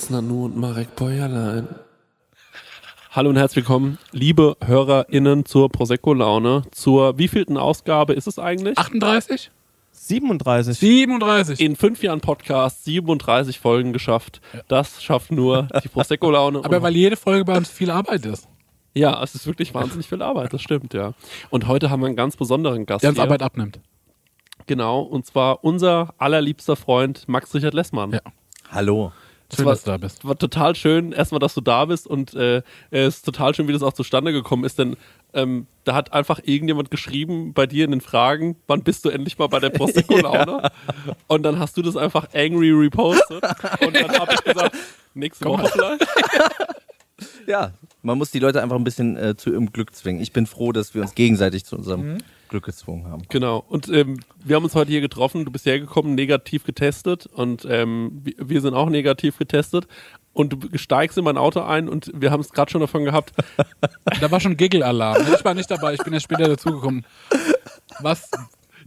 Chris Nanu und Marek Bäuerlein. Hallo und herzlich willkommen, liebe HörerInnen zur Prosecco-Laune. Zur wievielten Ausgabe ist es eigentlich? 38? 37. 37. In fünf Jahren Podcast 37 Folgen geschafft. Das schafft nur die Prosecco-Laune. Aber weil jede Folge bei uns viel Arbeit ist. ja, es ist wirklich wahnsinnig viel Arbeit, das stimmt, ja. Und heute haben wir einen ganz besonderen Gast Der uns hier. Arbeit abnimmt. Genau, und zwar unser allerliebster Freund Max Richard Lessmann. Ja. Hallo. Schön, war- dass du da bist. war total schön, erstmal, dass du da bist und äh, es ist total schön, wie das auch zustande gekommen ist, denn ähm, da hat einfach irgendjemand geschrieben bei dir in den Fragen, wann bist du endlich mal bei der Prosecco-Laune? Und dann hast du das einfach angry repostet und dann habe ich gesagt, nächste Komm Woche vielleicht. Ja, man muss die Leute einfach ein bisschen äh, zu ihrem Glück zwingen. Ich bin froh, dass wir uns gegenseitig zu unserem Glück gezwungen haben. Genau, und ähm, wir haben uns heute hier getroffen, du bist hergekommen, negativ getestet und ähm, wir, sind auch negativ getestet. Und du steigst in mein Auto ein und wir haben es gerade schon davon gehabt, Da war schon Giggle-Alarm. Ich war nicht dabei, ich bin erst später dazugekommen. Was?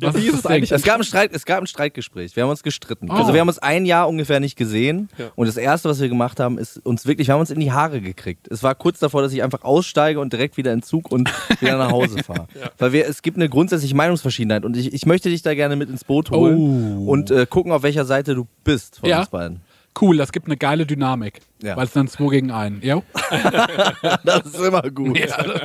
Ja, was wie ist es eigentlich? Es gab, ein Streit, es gab ein Streitgespräch. Wir haben uns gestritten. Oh. Also wir haben uns ein Jahr ungefähr nicht gesehen. Ja. Und das Erste, was wir gemacht haben, ist uns wirklich, wir haben uns in die Haare gekriegt. Es war kurz davor, dass ich einfach aussteige und direkt wieder in den Zug und wieder nach Hause fahre. Weil wir, es gibt eine grundsätzliche Meinungsverschiedenheit. Und ich, ich möchte dich da gerne mit ins Boot holen Oh. und äh, gucken, auf welcher Seite du bist von Ja. uns beiden. Cool, das gibt eine geile Dynamik. Ja. Weil es dann 2 gegen 1. Jo? Das ist immer gut. Ja,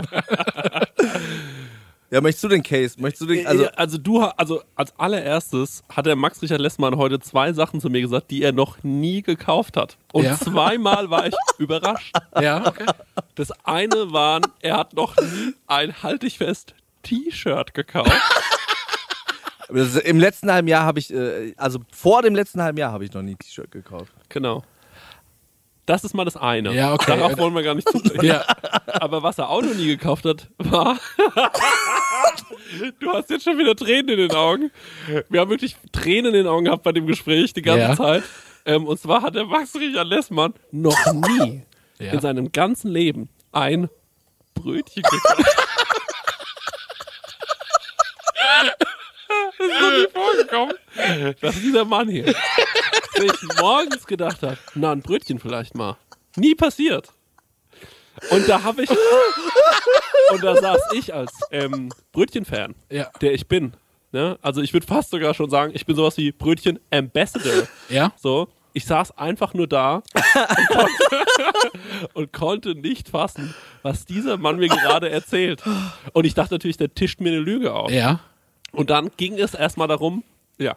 möchtest du den Case? Möchtest du den, also, Also, also du, also als allererstes hat der Max Richard Lessmann heute zwei Sachen zu mir gesagt, die er noch nie gekauft hat. Und Ja. zweimal war ich überrascht. Ja, okay. Das eine war, er hat noch nie ein halt dich fest T-Shirt gekauft. ist, im letzten halben Jahr habe ich, äh, also vor dem letzten halben Jahr habe ich noch nie ein T-Shirt gekauft. Genau. Das ist mal das eine. Ja, okay. Darauf wollen wir gar nicht zugreifen. Ja. Aber was er auch noch nie gekauft hat, war. Du hast jetzt schon wieder Tränen in den Augen. Wir haben wirklich Tränen in den Augen gehabt bei dem Gespräch die ganze Ja. Zeit. Ähm, und zwar hat der Max Richard Lessmann noch nie Ja. in seinem ganzen Leben ein Brötchen gekauft. das ist noch nie vorgekommen, dass dieser Mann hier sich morgens gedacht hat, na, ein Brötchen vielleicht mal. Nie passiert. Und da habe ich, und da saß ich als ähm, Brötchen-Fan, Ja. der ich bin. Ne? Also ich würde fast sogar schon sagen, ich bin sowas wie Brötchen-Ambassador. Ja? So, ich saß einfach nur da und konnte, und konnte nicht fassen, was dieser Mann mir gerade erzählt. Und ich dachte natürlich, der tischt mir eine Lüge auf. Ja. Und dann ging es erstmal darum, ja.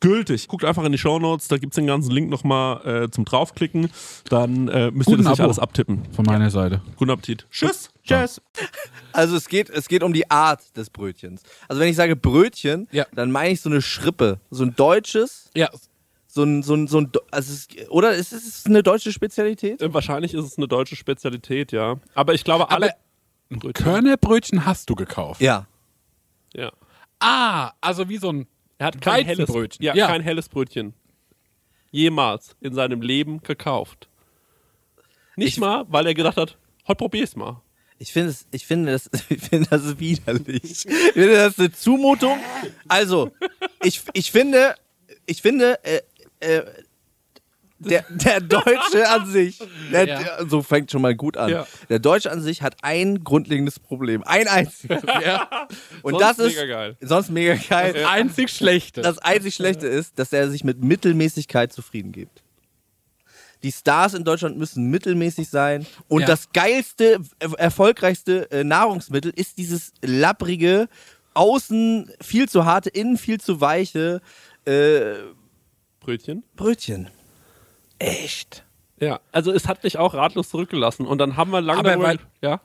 gültig. Guckt einfach in die Shownotes, da gibt's den ganzen Link nochmal äh, zum draufklicken. Dann äh, müsst ihr Guten das nicht Abo. alles abtippen. Von meiner Seite. Guten Appetit. Tschüss. Tschüss. Also es geht, es geht um die Art des Brötchens. Also wenn ich sage Brötchen, Ja. dann meine ich so eine Schrippe. So ein deutsches, Ja, so ein, so ein, so ein also es, oder ist es eine deutsche Spezialität? Äh, wahrscheinlich ist es eine deutsche Spezialität, ja. Aber ich glaube, alle. Brötchen. Körnerbrötchen hast du gekauft. Ja. Ja. Ah, also wie so ein Er hat kein helles. Ja, Ja. kein helles Brötchen. Jemals in seinem Leben gekauft. Nicht Ich- mal, weil er gedacht hat, heute probier's mal. Ich finde es, ich finde das, ich finde das widerlich. Ich finde das ist eine Zumutung. Also, ich, ich finde, ich finde, äh, äh, der, der Deutsche an sich, der, Ja. der, so fängt schon mal gut an. Ja. Der Deutsche an sich hat ein grundlegendes Problem. Ein einziges. ja. Und Sonst das ist mega geil. sonst mega geil. das einzig Schlechte. Das einzig Schlechte ist, dass er sich mit Mittelmäßigkeit zufrieden gibt. Die Stars in Deutschland müssen mittelmäßig sein. Und das geilste, erfolgreichste äh, Nahrungsmittel ist dieses lapprige, außen viel zu harte, innen viel zu weiche äh, Brötchen. Brötchen. Echt? Ja, also es hat mich auch ratlos zurückgelassen. Und dann haben wir lange Aber weil- ja.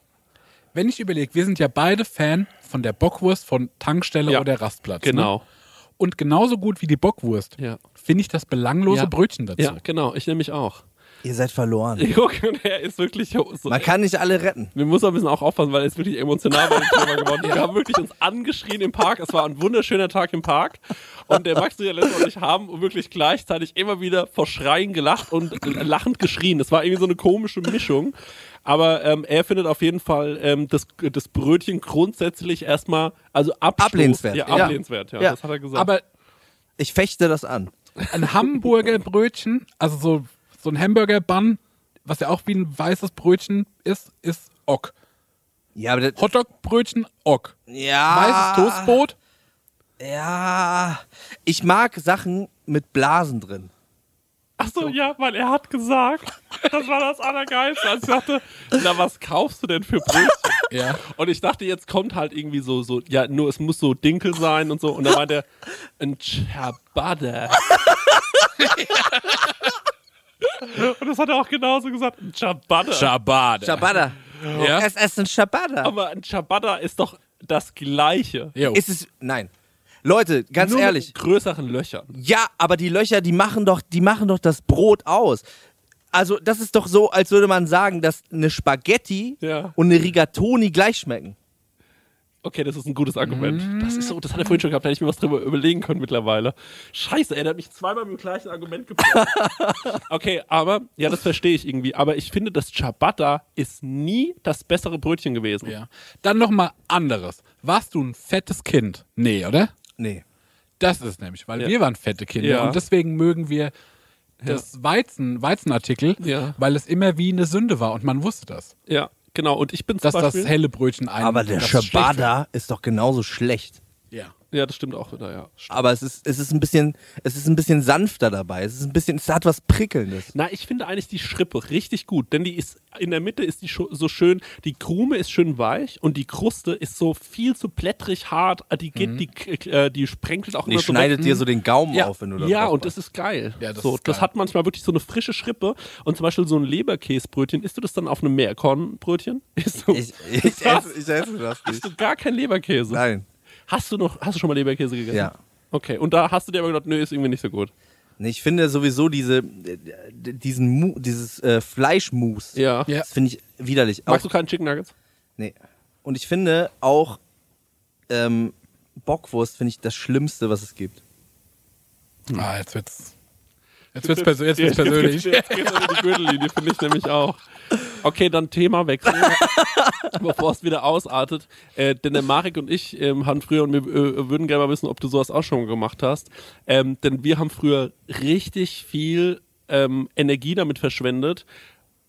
Wenn ich überlege, wir sind ja beide Fan von der Bockwurst von Tankstelle Ja, oder Rastplatz. Ne? Genau. Und genauso gut wie die Bockwurst Ja. finde ich das belanglose Ja. Brötchen dazu. Ja, genau. Ich nämlich auch. Ihr seid verloren. Der ist wirklich so. Man kann nicht alle retten. Wir müssen ein bisschen auch aufpassen, weil er ist wirklich emotional bei dem Thema geworden. Wir haben wirklich uns angeschrien im Park. Es war ein wunderschöner Tag im Park. Und der Max und der Lenz und ich haben wirklich gleichzeitig immer wieder vor Schreien gelacht und lachend geschrien. Das war irgendwie so eine komische Mischung. Aber ähm, er findet auf jeden Fall ähm, das, das Brötchen grundsätzlich erstmal, also Abstoß, Ablehnenswert. Ja, Ja. ablehnenswert, ja, Ja. das hat er gesagt. Aber Ich fechte das an. ein Hamburger Brötchen, also so, so ein Hamburger-Bun, was ja auch wie ein weißes Brötchen ist, ist Ock. Ja, aber das, Hotdog-Brötchen, Ock. ja. Weißes Toastbrot, Ja. Ich mag Sachen mit Blasen drin. Ach so, ja, weil er hat gesagt, das war das Allergeilste. Als ich sagte, na, was kaufst du denn für Brötchen? ja. Und ich dachte, jetzt kommt halt irgendwie so, so, ja, nur es muss so Dinkel sein und so. Und dann meinte er, ein Ciabatta. und das hat er auch genauso gesagt, ein Ciabatta. Ciabatta. Ciabatta. Ja. Es ist ein Ciabatta. Aber ein Ciabatta ist doch das Gleiche. Jo. Ist es. Nein. Leute, ganz Nur ehrlich. Mit größeren Löchern. Ja, aber die Löcher, die machen doch, die machen doch das Brot aus. Also, das ist doch so, als würde man sagen, dass eine Spaghetti Ja. und eine Rigatoni gleich schmecken. Okay, das ist ein gutes Argument. Das ist so, das hat er vorhin schon gehabt, da hätte ich mir was drüber überlegen können mittlerweile. Scheiße, der hat mich zweimal mit dem gleichen Argument gebracht. okay, aber, ja, das verstehe ich irgendwie. Aber ich finde, das Ciabatta ist nie das bessere Brötchen gewesen. Ja. Dann nochmal anderes. Warst du ein fettes Kind? Nee, oder? Nee. Das ist nämlich, weil Ja. wir waren fette Kinder Ja. und deswegen mögen wir das Weizen, Weizenartikel, Ja. weil es immer wie eine Sünde war und man wusste das. Ja, genau. Und ich bin zum Dass das Beispiel, helle Brötchen ein Aber der das Ciabatta ist doch genauso schlecht. Ja. Ja, das stimmt auch wieder, ja. Aber es ist, es ist ein bisschen, es ist ein bisschen sanfter dabei. Es ist ein bisschen, es hat was Prickelndes. Na, ich finde eigentlich die Schrippe richtig gut, denn die ist in der Mitte ist die so schön, die Krume ist schön weich und die Kruste ist so viel zu blättrig hart, äh, die geht, die, äh, die sprenkelt auch Die immer so schneidet weg. dir so den Gaumen ja, auf, wenn du da Ja, und das ist geil. Ja, das so, ist das geil. hat manchmal wirklich so eine frische Schrippe und zum Beispiel so ein Leberkäsebrötchen, isst du das dann auf einem Meerkornbrötchen? Isst du, Ich, ich, esse, ich esse das hast nicht. du gar keinen Leberkäse? Nein. Hast du noch, hast du schon mal Leberkäse gegessen? Ja. Okay, und da hast du dir aber gedacht, nö, ist irgendwie nicht so gut. Nee, ich finde sowieso diese, diesen Mu, dieses äh, Fleischmus, Ja. Ja. das finde ich widerlich. Magst Auch, du keinen Chicken Nuggets? nee. Und ich finde auch ähm, Bockwurst finde ich das Schlimmste, was es gibt. Ah, jetzt wird's. Jetzt wird's, persö jetzt wird's persönlich. Jetzt geht's unter die Gürtellinie, finde ich nämlich auch. Okay, dann Themawechsel, bevor es wieder ausartet. Äh, denn der Marek und ich ähm, haben früher, und wir äh, würden gerne mal wissen, ob du sowas auch schon gemacht hast, ähm, denn wir haben früher richtig viel ähm, Energie damit verschwendet,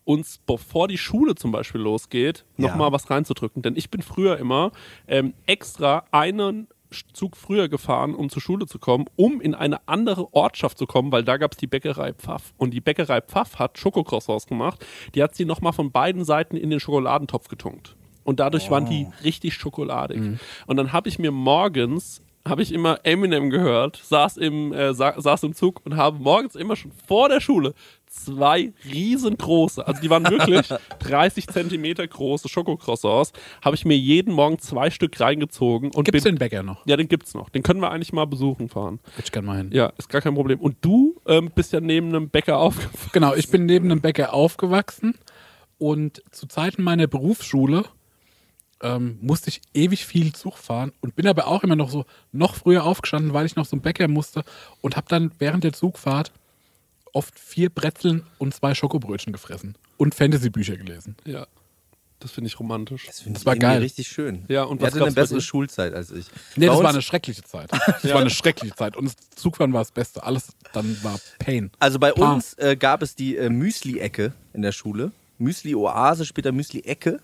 uns, bevor die Schule zum Beispiel losgeht, Ja. nochmal was reinzudrücken. Denn ich bin früher immer ähm, extra einen Zug früher gefahren, um zur Schule zu kommen, um in eine andere Ortschaft zu kommen, weil da gab es die Bäckerei Pfaff. Und die Bäckerei Pfaff hat Schokocroissants gemacht. Die hat sie nochmal von beiden Seiten in den Schokoladentopf getunkt. Und dadurch waren die richtig schokoladig. Und dann habe ich mir morgens habe ich immer Eminem gehört, saß im, äh, sa saß im Zug und habe morgens immer schon vor der Schule zwei riesengroße, also die waren wirklich 30 Zentimeter große Schokocroissants, habe ich mir jeden Morgen zwei Stück reingezogen und Gibt's bin, den Bäcker noch? ja, den gibt's noch. Den können wir eigentlich mal besuchen fahren. Würde ich gerne mal hin. Ja, ist gar kein Problem. Und du ähm, bist ja neben einem Bäcker aufgefallen. Genau, ich bin neben einem Bäcker aufgewachsen und zu Zeiten meiner Berufsschule ähm, musste ich ewig viel Zug fahren und bin aber auch immer noch so noch früher aufgestanden, weil ich noch zum Bäcker musste und habe dann während der Zugfahrt oft vier Brezeln und zwei Schokobrötchen gefressen und Fantasy-Bücher gelesen. Ja, das finde ich romantisch. Das, finde Das ich war geil. richtig schön. Ja, und was hatte eine bessere dir? Schulzeit als ich. Nee, Bei das war eine schreckliche Zeit. Das war eine schreckliche Zeit und das Zugfahren war das Beste. Alles dann war Pain. Also bei Pah. uns äh, gab es die äh, Müsli-Ecke in der Schule. Müsli-Oase, später Müsli-Ecke.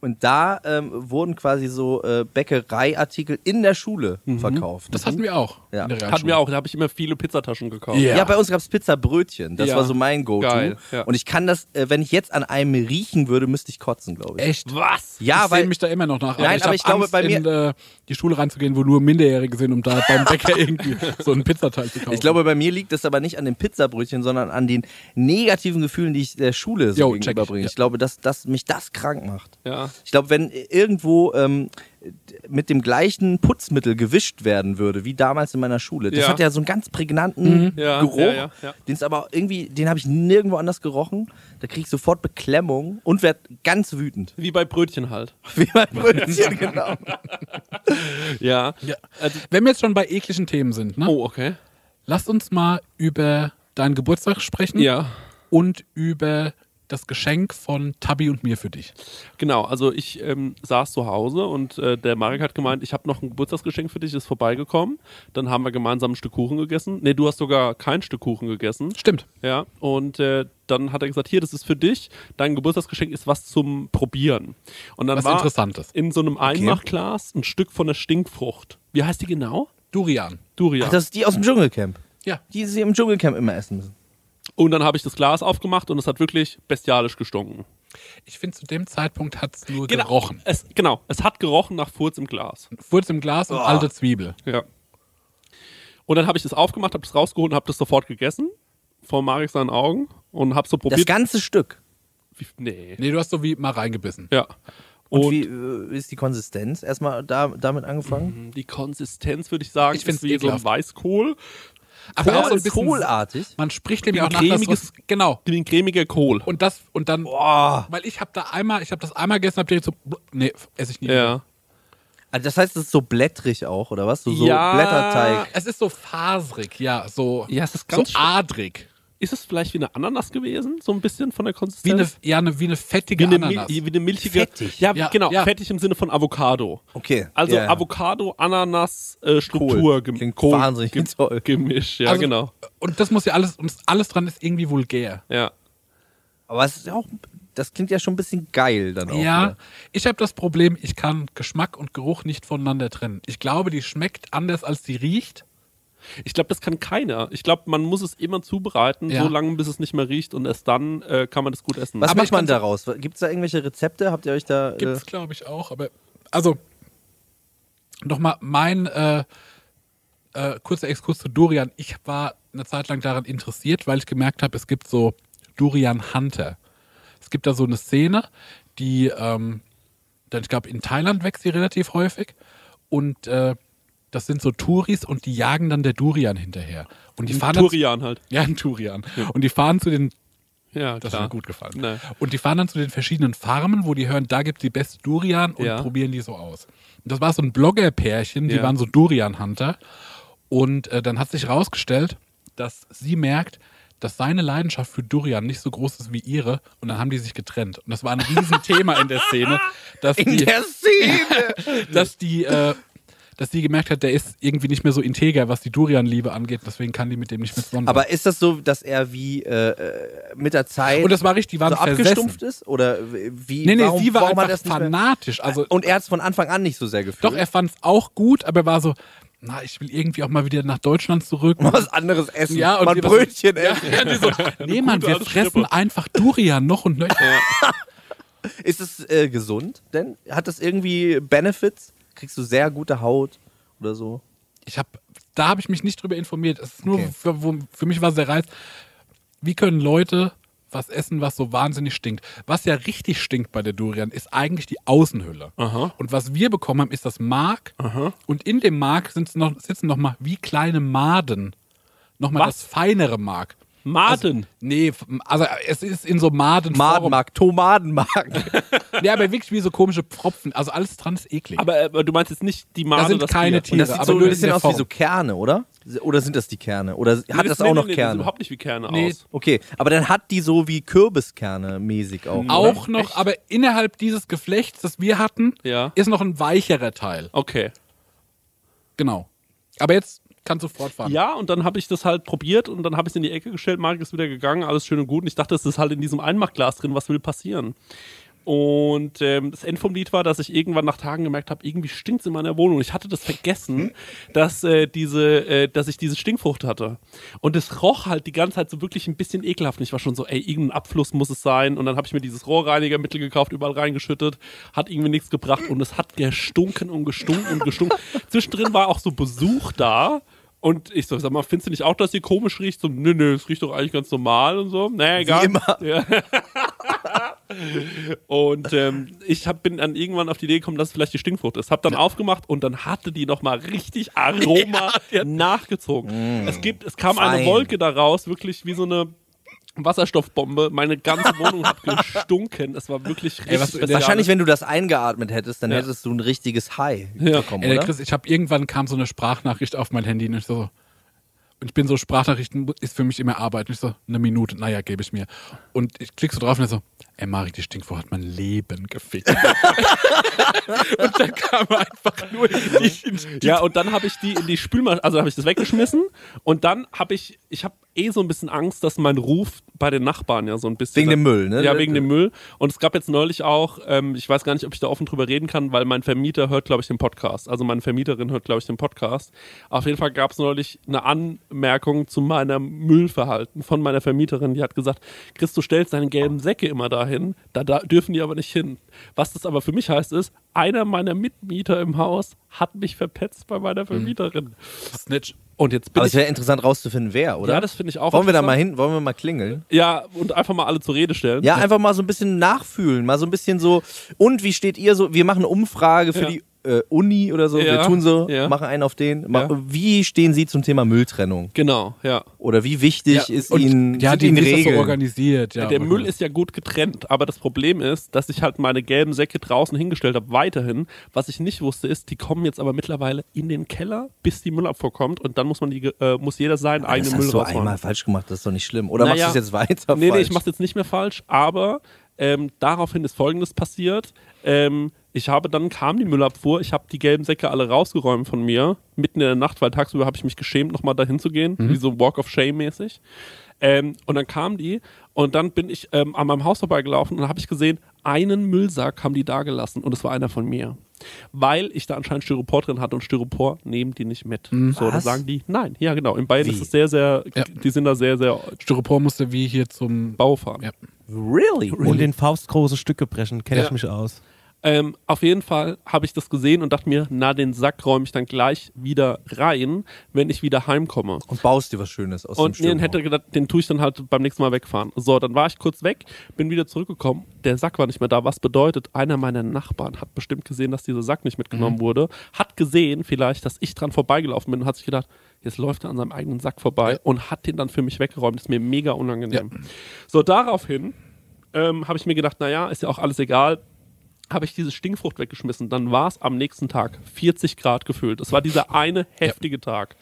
Und da ähm, wurden quasi so äh, Bäckereiartikel in der Schule verkauft. Das hatten wir auch. Ja. in der Hatten wir auch, da habe ich immer viele Pizzataschen gekauft. Ja. Ja, bei uns gab es Pizzabrötchen. Das Ja. war so mein Go-To. Ja. Und ich kann das, äh, wenn ich jetzt an einem riechen würde, müsste ich kotzen, glaube ich. Echt? Was? Ja, ich weil sehe mich da immer noch nach. Nein, ich aber ich glaube, Angst, bei mir- in äh, die Schule reinzugehen, wo nur Minderjährige sind, um da beim Bäcker irgendwie so einen Pizzateil zu kaufen. Ich glaube, bei mir liegt das aber nicht an den Pizzabrötchen, sondern an den negativen Gefühlen, die ich der Schule so ich, gegenüberbringe. ja. Ich glaube, dass, dass mich das krank macht. Ja. Ich glaube, wenn irgendwo ähm, mit dem gleichen Putzmittel gewischt werden würde, wie damals in meiner Schule, das Ja. hat ja so einen ganz prägnanten Ja, Geruch, ja, ja, ja. den es aber irgendwie, den habe ich nirgendwo anders gerochen. Da kriege ich sofort Beklemmung und werde ganz wütend. Wie bei Brötchen halt. Wie mein Brötchen, genau. Ja. Ja. Also, Wenn wir jetzt schon bei ekligen Themen sind, ne? oh, okay. lasst uns mal über deinen Geburtstag sprechen Ja. und über das Geschenk von Tabby und mir für dich. Genau, also ich ähm, saß zu Hause und äh, der Marek hat gemeint, ich habe noch ein Geburtstagsgeschenk für dich, ist vorbeigekommen. Dann haben wir gemeinsam ein Stück Kuchen gegessen. Nee, du hast sogar kein Stück Kuchen gegessen. Stimmt. Ja, und äh, dann hat er gesagt, hier, das ist für dich. Dein Geburtstagsgeschenk ist was zum Probieren. Und dann Was war Interessantes. in so einem Einmachglas ein Stück von der Stinkfrucht. Wie heißt die genau? Durian. Durian. Ach, das ist die aus dem Dschungelcamp. Ja. Die sie im Dschungelcamp immer essen müssen. Und dann habe ich das Glas aufgemacht und es hat wirklich bestialisch gestunken. Ich finde, zu dem Zeitpunkt hat es nur gerochen. Es, genau, es hat gerochen nach Furz im Glas. Furz im Glas und alte Zwiebel. Ja. Und dann habe ich das aufgemacht, habe das rausgeholt und habe das sofort gegessen. Vor Marek seinen Augen. Und habe so Das probiert. ganze Stück. Wie, nee. Nee, du hast so wie mal reingebissen. Ja. Und, Und, wie äh, ist die Konsistenz? Erstmal da, damit angefangen. die Konsistenz, würde ich sagen, Ich ist wie so ein ekelhaft. Weißkohl. Aber auch so ein ist bisschen. kohlartig. Man spricht dem ja auch nach, cremiges- was, Genau. Wie ein cremiger Kohl. Und das, und dann. Boah. Weil ich habe da einmal, ich habe das einmal gegessen, hab direkt so. Nee, esse ich nie. Ja. Also das heißt, es ist so blättrig auch, oder was? So, so Ja. Blätterteig. Es ist so faserig, ja, so, Ja, es ist so ganz sch- adrig. Ist es vielleicht wie eine Ananas gewesen? So ein bisschen von der Wie Konsistenz? eine, ja, eine, wie eine wie fettige eine, Ananas. Wie eine milchige. Fettig. Ja, Ja, genau. ja. Fettig im Sinne von Avocado. Okay. Also Ja, ja. Avocado, Ananas, äh, Struktur, Kohl- wahnsinnig gem- toll. Gemisch, ja, Also- genau. Und das muss ja alles, und alles dran ist irgendwie vulgär. Ja. Aber es ist ja auch das klingt ja schon ein bisschen geil dann auch. Ja, wieder. ich habe das Problem, ich kann Geschmack und Geruch nicht voneinander trennen. Ich glaube, die schmeckt anders, als die riecht. Ich glaube, das kann keiner. Ich glaube, man muss es immer zubereiten, Ja. so lange, bis es nicht mehr riecht und erst dann äh, kann man das gut essen. Was Aber macht man daraus? Gibt es da irgendwelche Rezepte? Habt ihr euch da. Gibt Äh, es, glaube ich, auch. Aber also nochmal mein äh, äh, kurzer Exkurs zu Durian. Ich war eine Zeit lang daran interessiert, weil ich gemerkt habe, es gibt so Durian Hunter. Es gibt da so eine Szene, die, ähm, dann, ich glaube, in Thailand wächst sie relativ häufig und äh, das sind so Touris und die jagen dann der Durian hinterher. Und die Ein fahren dann- Turian halt. Ja, ein Turian. Und die fahren zu den Ja, das klar. hat mir gut gefallen. Nee. Und die fahren dann zu den verschiedenen Farmen, wo die hören, da gibt es die beste Durian und Ja. probieren die so aus. Und das war so ein Blogger-Pärchen, die Ja. waren so Durian-Hunter. Und äh, dann hat sich herausgestellt, dass sie merkt, dass seine Leidenschaft für Durian nicht so groß ist wie ihre. Und dann haben die sich getrennt. Und das war ein Riesenthema in der Szene, dass in die, der Szene! dass die, äh, dass die gemerkt hat, der ist irgendwie nicht mehr so integer, was die Durian-Liebe angeht. Deswegen kann die mit dem nicht mehr zusammen. Aber ist das so, dass er wie äh, äh, mit der Zeit Und das war richtig, die waren so abgestumpft ist? Oder wie? Nee, nee, warum, sie war einfach mehr- fanatisch. Also, Und er hat es von Anfang an nicht so sehr gefühlt. Doch, er fand es auch gut, aber er war so, na, ich will irgendwie auch mal wieder nach Deutschland zurück. Was anderes essen. Ja, und mal Brötchen Ja, essen. ja, so, nee, Mann, wir fressen einfach Durian noch und nöcher. Ist es äh, gesund denn? Hat das irgendwie Benefits? Kriegst du sehr gute Haut oder so? Ich hab, da habe ich mich nicht drüber informiert. Es ist nur, Okay. für, für mich war es der Reiz, wie können Leute was essen, was so wahnsinnig stinkt. Was ja richtig stinkt bei der Durian, ist eigentlich die Außenhülle. Aha. Und was wir bekommen haben, ist das Mark. Und in dem Mark sind's noch, sitzen nochmal wie kleine Maden. Nochmal Was? das feinere Mark. Maden. Nee, f- also es ist in so Maden. Madenmark, Tomatenmark. Ja, aber wirklich wie so komische Pfropfen. Also alles dran ist eklig. aber äh, du meinst jetzt nicht die Made, Da sind das keine Tier. Und das Tiere, sieht aber so ein in bisschen aus Form. wie so Kerne, oder? Oder sind das die Kerne? Oder hat Nee, das nee, auch nee, noch nee, Das Kerne? sieht überhaupt nicht wie Kerne Nee. aus. Okay, aber dann hat die so wie Kürbiskerne mäßig auch. Auch oder? noch, aber innerhalb dieses Geflechts, das wir hatten, Ja. ist noch ein weicherer Teil. Okay. Genau. Aber jetzt kannst du fortfahren. Ja, und dann habe ich das halt probiert und dann habe ich es in die Ecke gestellt, Marek ist wieder gegangen, alles schön und gut. Und ich dachte, es ist halt in diesem Einmachglas drin, was will passieren? Und ähm, das End vom Lied war, dass ich irgendwann nach Tagen gemerkt habe, irgendwie stinkt es in meiner Wohnung. Ich hatte das vergessen, dass, äh, diese, äh, dass ich diese Stinkfrucht hatte. Und es roch halt die ganze Zeit so wirklich ein bisschen ekelhaft. Und ich war schon so, ey, irgendein Abfluss muss es sein. Und dann habe ich mir dieses Rohrreinigermittel gekauft, überall reingeschüttet. Hat irgendwie nichts gebracht. Und es hat gestunken und gestunken und gestunken. Zwischendrin war auch so Besuch da. Und ich so, sag mal, findest du nicht auch, dass hier komisch riecht? So, nö, nö, es riecht doch eigentlich ganz normal und so. Naja, egal. immer. Ja. und ähm, ich hab, bin dann irgendwann auf die Idee gekommen, dass es vielleicht die Stinkfrucht ist. Hab dann aufgemacht und dann hatte die nochmal richtig Aroma nachgezogen. Es, gibt, es kam eine Fein. Wolke daraus, wirklich wie so eine Wasserstoffbombe. Meine ganze Wohnung hat gestunken. Es war wirklich richtig was- bestialisch. Wahrscheinlich, wenn du das eingeatmet hättest, dann Ja. hättest du ein richtiges High Ja. bekommen, Ey? Chris, ich habe irgendwann kam so eine Sprachnachricht auf mein Handy und ich so, und ich bin so, Sprachnachrichten ist für mich immer Arbeit. Und ich so, eine Minute, naja, gebe ich mir. Und ich klick so drauf und er so, ey, Marek, die Stinkfrucht hat mein Leben gefickt. und dann kam einfach nur die, die Ja, und dann habe ich die in die Spülmaschine, also habe ich das weggeschmissen und dann habe ich, ich habe eh so ein bisschen Angst, dass mein Ruf bei den Nachbarn ja so ein bisschen. Wegen dem Müll, ne? Ja, wegen dem Müll. Und es gab jetzt neulich auch, ähm, ich weiß gar nicht, ob ich da offen drüber reden kann, weil mein Vermieter hört, glaube ich, den Podcast. Also meine Vermieterin hört, glaube ich, den Podcast. Auf jeden Fall gab es neulich eine Anmerkung zu meinem Müllverhalten von meiner Vermieterin. Die hat gesagt, Chris, du stellst deine gelben Säcke immer dahin, da, da dürfen die aber nicht hin. Was das aber für mich heißt, ist, einer meiner Mitmieter im Haus hat mich verpetzt bei meiner Vermieterin. Snitch. Und jetzt bin Aber ich. es wäre interessant rauszufinden, wer, oder? Ja, das finde ich auch. Wollen wir da mal hin? Wollen wir mal klingeln? Ja, und einfach mal alle zur Rede stellen. Ja, einfach mal so ein bisschen nachfühlen, mal so ein bisschen so. Und wie steht ihr so? Wir machen eine Umfrage für Ja. die äh, Uni oder so. Wir Ja, tun so, ja. machen einen auf den. Ja. Wie stehen Sie zum Thema Mülltrennung? Genau, ja. Oder wie wichtig ist und, Ihnen ja, sind die Ihnen das so organisiert. Ja, der Müll ist ja gut getrennt, aber das Problem ist, dass ich halt meine gelben Säcke draußen hingestellt habe, weiterhin. Was ich nicht wusste, ist, die kommen jetzt aber mittlerweile in den Keller, bis die Müllabfuhr kommt und dann muss man die, ge- äh, muss jeder seinen das eigenen hast Müll du rausholen. einmal falsch gemacht, das ist doch nicht schlimm. Oder Naja. machst du es jetzt weiter Nee, nee, falsch? ich mach's jetzt nicht mehr falsch, aber ähm, daraufhin ist folgendes passiert. Ähm, ich habe dann kam die Müllabfuhr, ich habe die gelben Säcke alle rausgeräumt von mir, mitten in der Nacht, weil tagsüber habe ich mich geschämt, nochmal dahin zu gehen, wie so Walk of Shame mäßig. Ähm, und dann kamen die und dann bin ich ähm, an meinem Haus vorbeigelaufen und dann habe ich gesehen, einen Müllsack haben die da gelassen und es war einer von mir. Weil ich da anscheinend Styropor drin hatte und Styropor nehmen die nicht mit. So, da Was? sagen die, nein, ja genau. In Bayern Wie? ist es sehr, sehr, Ja. die sind da sehr, sehr Styropor musste wie hier zum. Bau fahren. Ja. Really? Und in faustgroße Stücke brechen, kenne Ja. ich mich aus. Ähm, auf jeden Fall habe ich das gesehen und dachte mir, na, den Sack räume ich dann gleich wieder rein, wenn ich wieder heimkomme. Und baust dir was Schönes aus Und dem Styropor. hätte gedacht, den tue ich dann halt beim nächsten Mal wegfahren. So, dann war ich kurz weg, bin wieder zurückgekommen. Der Sack war nicht mehr da. Was bedeutet, einer meiner Nachbarn hat bestimmt gesehen, dass dieser Sack nicht mitgenommen wurde. Hat gesehen vielleicht, dass ich dran vorbeigelaufen bin und hat sich gedacht, jetzt läuft er an seinem eigenen Sack vorbei und hat den dann für mich weggeräumt. Das ist mir mega unangenehm. So, daraufhin ähm, habe ich mir gedacht, naja, ist ja auch alles egal. Habe ich diese Stinkfrucht weggeschmissen. Dann war es am nächsten Tag 40 Grad gefühlt. Es war dieser eine heftige Tag.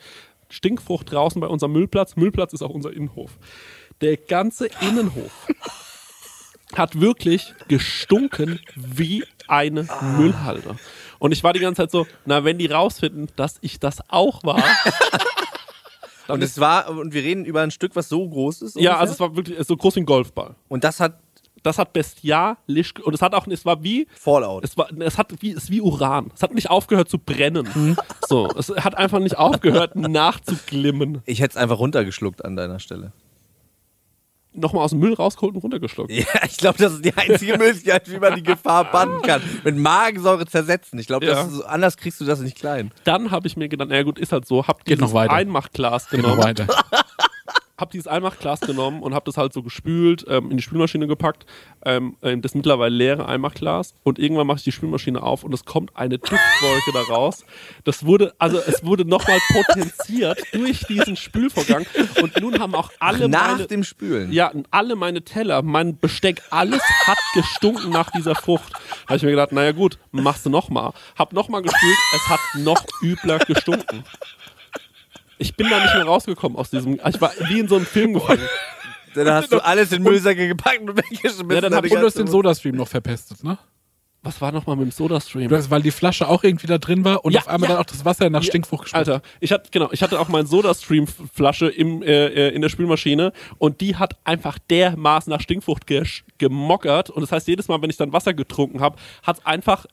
Stinkfrucht draußen bei unserem Müllplatz. Müllplatz ist auch unser Innenhof. Der ganze Innenhof hat wirklich gestunken wie eine Müllhalde. Und ich war die ganze Zeit so, na, wenn die rausfinden, dass ich das auch war. Und es war, und wir reden über ein Stück, was so groß ist. ja, ungefähr? also es war wirklich so groß wie ein Golfball. Und das hat Das hat bestialisch und es hat auch, es war wie, Fallout. es war, es hat wie, es ist wie Uran. Es hat nicht aufgehört zu brennen. So, es hat einfach nicht aufgehört nachzuglimmen. Ich hätte es einfach runtergeschluckt an deiner Stelle. Nochmal aus dem Müll rausgeholt und runtergeschluckt. Ja, ich glaube, das ist die einzige Möglichkeit, wie man die Gefahr bannen kann. Mit Magensäure zersetzen. Ich glaube, Ja. das ist so- anders kriegst du das nicht klein. Dann habe ich mir gedacht, naja gut, ist halt so, hab Geht dieses noch weiter. Einmachglas Geht noch genommen. weiter. Hab dieses Einmachglas genommen und hab das halt so gespült, ähm, in die Spülmaschine gepackt, ähm, ähm, das mittlerweile leere Einmachglas und irgendwann mache ich die Spülmaschine auf und es kommt eine Duftwolke da raus. Das wurde, also es wurde nochmal potenziert durch diesen Spülvorgang und nun haben auch alle Nach meine, dem Spülen. ja, alle meine Teller, mein Besteck, alles hat gestunken nach dieser Frucht. Da habe ich mir gedacht, naja gut, machst du nochmal. Hab nochmal gespült, es hat noch übler gestunken. Ich bin da nicht mehr rausgekommen aus diesem. Ich war wie in so einem Film gefangen. Dann hast du alles in Müllsäcke gepackt und weggeschmissen. Ja, dann hab ich Und du hast den Sodastream noch verpestet, ne? Was war nochmal mit dem Soda-Stream? Du hast, weil die Flasche auch irgendwie da drin war und Ja, auf einmal ja. dann auch das Wasser nach Ja, Stinkfrucht geschmeckt. Alter, ich hatte genau, ich hatte auch meine Soda-Stream-Flasche im äh, äh, in der Spülmaschine und die hat einfach dermaßen nach Stinkfrucht gemockert und das heißt jedes Mal, wenn ich dann Wasser getrunken habe, hat es einfach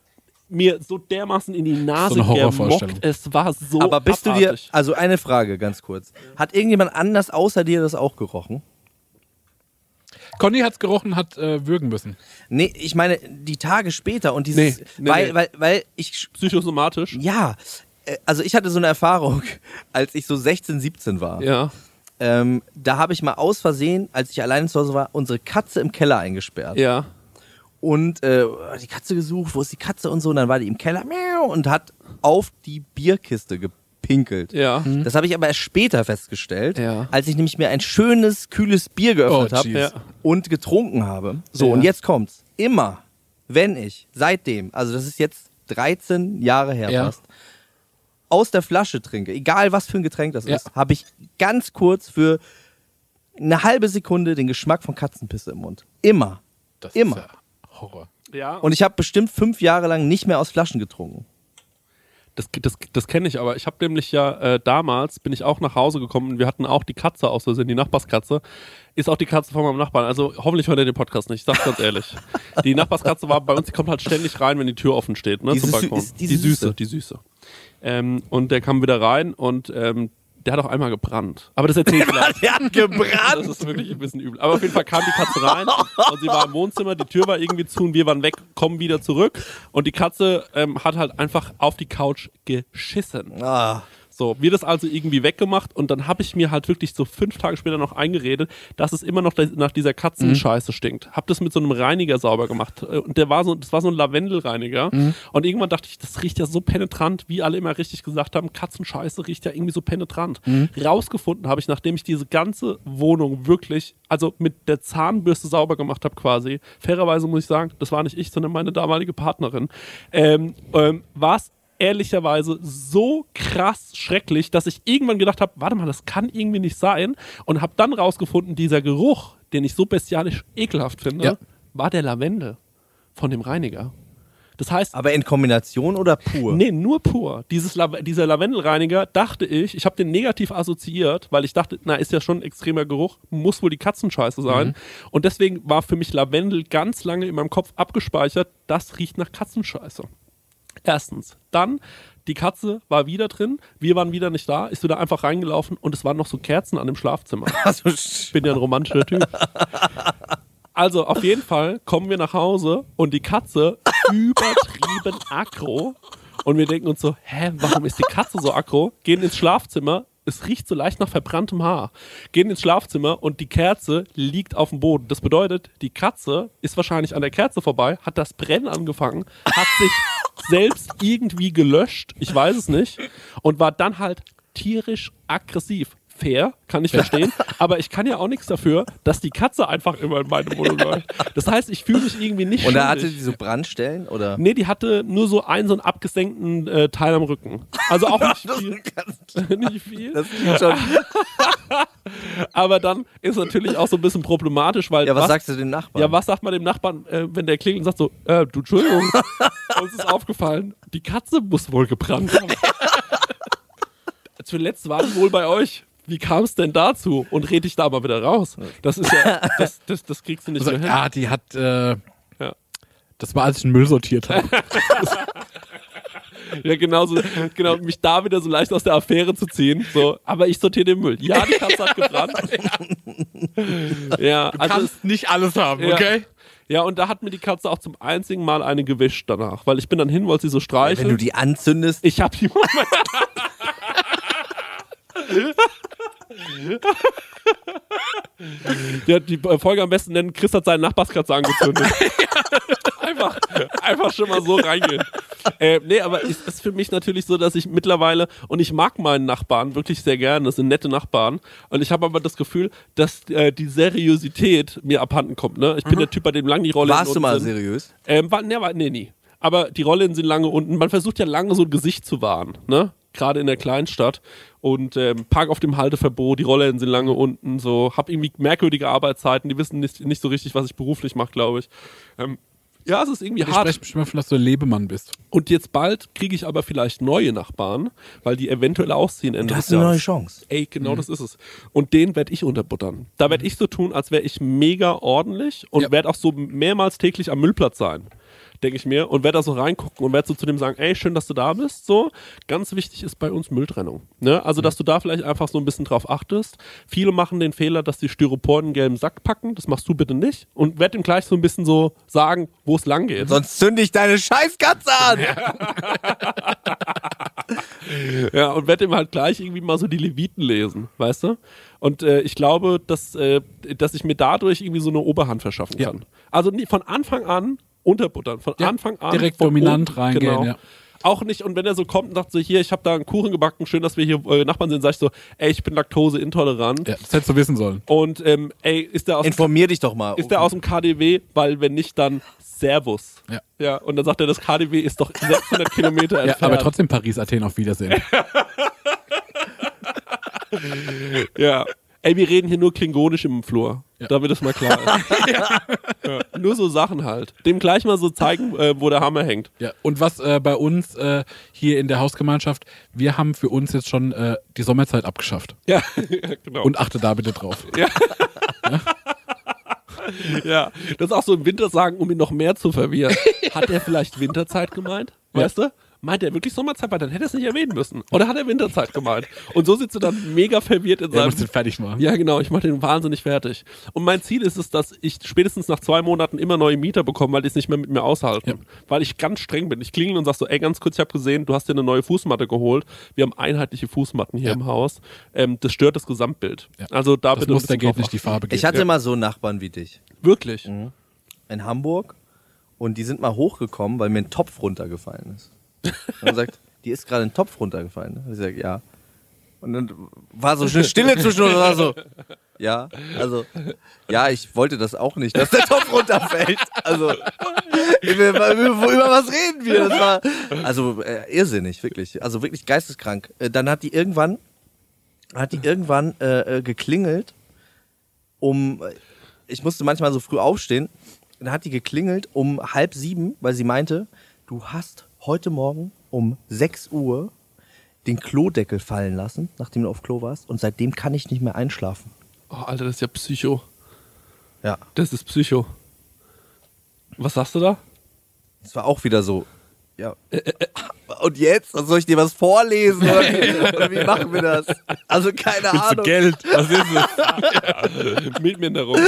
mir so dermaßen in die Nase So gemockt. Es war so Aber bist du dir, abartig. also eine Frage ganz kurz. Hat irgendjemand anders außer dir das auch gerochen? Conny hat's gerochen, hat äh, würgen müssen. Nee, ich meine, die Tage später und dieses, Nee, nee, weil, nee. weil, weil ich, psychosomatisch? ja, äh, also ich hatte so eine Erfahrung, als ich so 16, 17 war. Ja. Ähm, da habe ich mal aus Versehen, als ich alleine zu Hause war, unsere Katze im Keller eingesperrt. Ja. Und äh, die Katze gesucht, wo ist die Katze und so. Und dann war die im Keller miau, und hat auf die Bierkiste gepinkelt. Ja. Das habe ich aber erst später festgestellt, Ja. als ich nämlich mir ein schönes, kühles Bier geöffnet Oh, habe. Ja. und getrunken habe. So, Ja. und jetzt kommt's. Immer, wenn ich seitdem, also das ist jetzt 13 Jahre her Ja. fast, aus der Flasche trinke, egal was für ein Getränk das Ja. ist, habe ich ganz kurz für eine halbe Sekunde den Geschmack von Katzenpisse im Mund. Immer. Das Immer. ist ja Horror. Ja. Und ich habe bestimmt fünf Jahre lang nicht mehr aus Flaschen getrunken. Das, das, das kenne ich, aber ich habe nämlich ja äh, damals, bin ich auch nach Hause gekommen und wir hatten auch die Katze aus Versehen, die Nachbarskatze. Ist auch die Katze von meinem Nachbarn. Also hoffentlich hört er den Podcast nicht, ich sag's ganz ehrlich. Die Nachbarskatze war bei uns, die kommt halt ständig rein, wenn die Tür offen steht, ne, Diese zum Balkon. die Süße, Süße. die Süße. Ähm, und der kam wieder rein und ähm, der hat auch einmal gebrannt. Aber das erzähl ich gleich. Der hat Das gebrannt. ist wirklich ein bisschen übel. Aber auf jeden Fall kam die Katze rein und sie war im Wohnzimmer, die Tür war irgendwie zu und wir waren weg, kommen wieder zurück und die Katze ähm, hat halt einfach auf die Couch geschissen. Ah, So, wir das also irgendwie weggemacht und dann habe ich mir halt wirklich so fünf Tage später noch eingeredet, dass es immer noch nach dieser Katzenscheiße stinkt. Hab das mit so einem Reiniger sauber gemacht äh, und der war so, das war so ein Lavendelreiniger und irgendwann dachte ich, das riecht ja so penetrant, wie alle immer richtig gesagt haben, Katzenscheiße riecht ja irgendwie so penetrant. Rausgefunden habe ich, nachdem ich diese ganze Wohnung wirklich, also mit der Zahnbürste sauber gemacht habe quasi, fairerweise muss ich sagen, das war nicht ich, sondern meine damalige Partnerin, ähm, ähm, war es ehrlicherweise so krass schrecklich, dass ich irgendwann gedacht habe, warte mal, das kann irgendwie nicht sein und habe dann rausgefunden, dieser Geruch, den ich so bestialisch ekelhaft finde, Ja. war der Lavendel von dem Reiniger. Das heißt, Aber in Kombination oder pur? Nee, nur pur. Dieses La dieser Lavendelreiniger dachte ich, ich habe den negativ assoziiert, weil ich dachte, na, ist ja schon ein extremer Geruch, muss wohl die Katzenscheiße sein. Und deswegen war für mich Lavendel ganz lange in meinem Kopf abgespeichert, das riecht nach Katzenscheiße. Erstens. Dann, die Katze war wieder drin, wir waren wieder nicht da, ist wieder einfach reingelaufen und es waren noch so Kerzen an dem Schlafzimmer. Also, Ich bin ja ein romantischer Typ. Also auf jeden Fall kommen wir nach Hause und die Katze übertrieben aggro. Und wir denken uns so, hä, warum ist die Katze so aggro? Gehen ins Schlafzimmer, es riecht so leicht nach verbranntem Haar. Gehen ins Schlafzimmer und die Kerze liegt auf dem Boden. Das bedeutet, die Katze ist wahrscheinlich an der Kerze vorbei, hat das Brennen angefangen, hat sich selbst irgendwie gelöscht, ich weiß es nicht, und war dann halt tierisch aggressiv. Fair, kann ich verstehen, aber ich kann ja auch nichts dafür, dass die Katze einfach immer in meine Wohnung läuft. Das heißt, ich fühle mich irgendwie nicht und da hatte die so Brandstellen? Oder? Nee, die hatte nur so einen, so einen abgesenkten äh, Teil am Rücken. Also auch nicht viel. nicht viel. Das klingt schon. Aber dann ist natürlich auch so ein bisschen problematisch, weil Ja, was, sagst du dem Nachbarn? Ja, was sagt man dem Nachbarn, äh, wenn der klingelt und sagt so, äh, du Entschuldigung, uns ist aufgefallen, die Katze muss wohl gebrannt haben. Zuletzt war die wohl bei euch. Wie kam es denn dazu? Und red ich da mal wieder raus. Das ist ja, das, das, das kriegst du nicht Also, mehr hin. ja, die hat. Äh, Ja. Das war, als ich den Müll sortiert habe. Ja, genau so, genau, mich da wieder so leicht aus der Affäre zu ziehen. So, aber ich sortiere den Müll. Ja, die Katze hat gebrannt. ja, also es, nicht alles haben, Ja. Ja, und da hat mir die Katze auch zum einzigen Mal eine gewischt danach, weil ich bin dann hin, wollte sie so streicheln. Wenn du die anzündest, ich hab die Die hat die Folge am besten nennen, Chris hat seinen Nachbarskatze angezündet. einfach, einfach schon mal so reingehen. Äh, nee, aber es ist für mich natürlich so, dass ich mittlerweile, und ich mag meinen Nachbarn wirklich sehr gerne, das sind nette Nachbarn, und ich habe aber das Gefühl, dass äh, die Seriosität mir abhanden kommt. Ne? Ich bin der Typ, bei dem lang die Rolle warst du mal seriös? ähm, war, ne, war, nee, nie. Aber die Rollen sind lange unten. Man versucht ja lange so ein Gesicht zu wahren, ne? Gerade in der Kleinstadt. Und ähm, Park auf dem Halteverbot, die Rollen sind lange unten. So, hab irgendwie merkwürdige Arbeitszeiten. Die wissen nicht, nicht so richtig, was ich beruflich mache, glaube ich. Ähm, ja, es ist irgendwie Ich hart. spreche bestimmt davon, dass du ein Lebemann bist. Und jetzt bald kriege ich aber vielleicht neue Nachbarn, weil die eventuell ausziehen Ende Du des hast eine neue. Chance. Ey, genau das ist es. Und den werde ich unterbuttern. Da werde ich so tun, als wäre ich mega ordentlich und Ja. werde auch so mehrmals täglich am Müllplatz sein. Denke ich mir. Und werde da so reingucken und werde so zu dem sagen, ey, schön, dass du da bist. So, ganz wichtig ist bei uns Mülltrennung. Ne? Also, dass du da vielleicht einfach so ein bisschen drauf achtest. Viele machen den Fehler, dass die Styropor in einen gelben Sack packen. Das machst du bitte nicht. Und werde ihm gleich so ein bisschen so sagen, wo es lang geht. Sonst zünde ich deine Scheißkatze an. Ja, und werde ihm halt gleich irgendwie mal so die Leviten lesen, weißt du? Und äh, ich glaube, dass, äh, dass ich mir dadurch irgendwie so eine Oberhand verschaffen Ja. kann. Also nie, von Anfang an unterbuttern. Von Ja, Anfang an. direkt dominant unten, reingehen, Genau. ja. Auch nicht, und wenn er so kommt und sagt so, hier, ich habe da einen Kuchen gebacken, schön, dass wir hier äh, Nachbarn sind, sag ich so, ey, ich bin laktoseintolerant. Ja, das hättest du wissen sollen. Und ähm, ey, ist der aus dem Informier dich doch mal. ist der aus dem KDW, weil wenn nicht, dann Servus. Ja. Ja, und dann sagt er, das KDW ist doch 600 Kilometer Ja, entfernt. aber trotzdem Paris, Athen, auf Wiedersehen. Ja. Ey, wir reden hier nur klingonisch im Flur. Ja. Damit das mal klar ist. ja. Nur so Sachen halt. Dem gleich mal so zeigen, äh, wo der Hammer hängt. Ja, und was äh, bei uns äh, hier in der Hausgemeinschaft, wir haben für uns jetzt schon äh, die Sommerzeit abgeschafft. Ja, ja genau. Und achte da bitte drauf. ja, das auch so im Winter sagen, um ihn noch mehr zu verwirren. Hat er vielleicht Winterzeit gemeint? Weißt du? Meint er wirklich Sommerzeit? Weil dann hätte er es nicht erwähnen müssen. Oder hat er Winterzeit gemeint? Und so sitzt er dann mega verwirrt in seinem musst den fertig machen. Ja, genau, ich mache den wahnsinnig fertig. Und mein Ziel ist es, dass ich spätestens nach zwei Monaten immer neue Mieter bekomme, weil die es nicht mehr mit mir aushalten. Ja. Weil ich ganz streng bin. Ich klingel und sag so, ey, ganz kurz, ich habe gesehen, du hast dir eine neue Fußmatte geholt. Wir haben einheitliche Fußmatten hier Ja. im Haus. Ähm, das stört das Gesamtbild. Ja. Also da Das bitte bisschen geht drauf nicht, die. Farbe geht. Ich hatte mal so einen Nachbarn wie dich Wirklich. in Hamburg und die sind mal hochgekommen, weil mir ein Topf runtergefallen ist. Und er sagt, die ist gerade ein Topf runtergefallen. ne? Ich sag, ja. Und dann war so eine Stille zwischen uns. und war so, ja, also, ja, ich wollte das auch nicht, dass der Topf runterfällt. Also, über, über, was reden wir? Das war, also, äh, irrsinnig, wirklich. Also, wirklich geisteskrank. Äh, dann hat die irgendwann, hat die irgendwann äh, äh, geklingelt, um, ich musste manchmal so früh aufstehen, dann hat die geklingelt um halb sieben, weil sie meinte, du hast heute Morgen um 6 Uhr den Klodeckel fallen lassen, nachdem du auf Klo warst. Und seitdem kann ich nicht mehr einschlafen. Oh, Alter, das ist ja Psycho. Ja. Das ist Psycho. Was sagst du da? Es war auch wieder so. Ja. Und jetzt? Soll ich dir was vorlesen? Oder wie, oder wie machen wir das? Also keine Willst du Ahnung. Geld? Was ist es? ja. Mietminderung.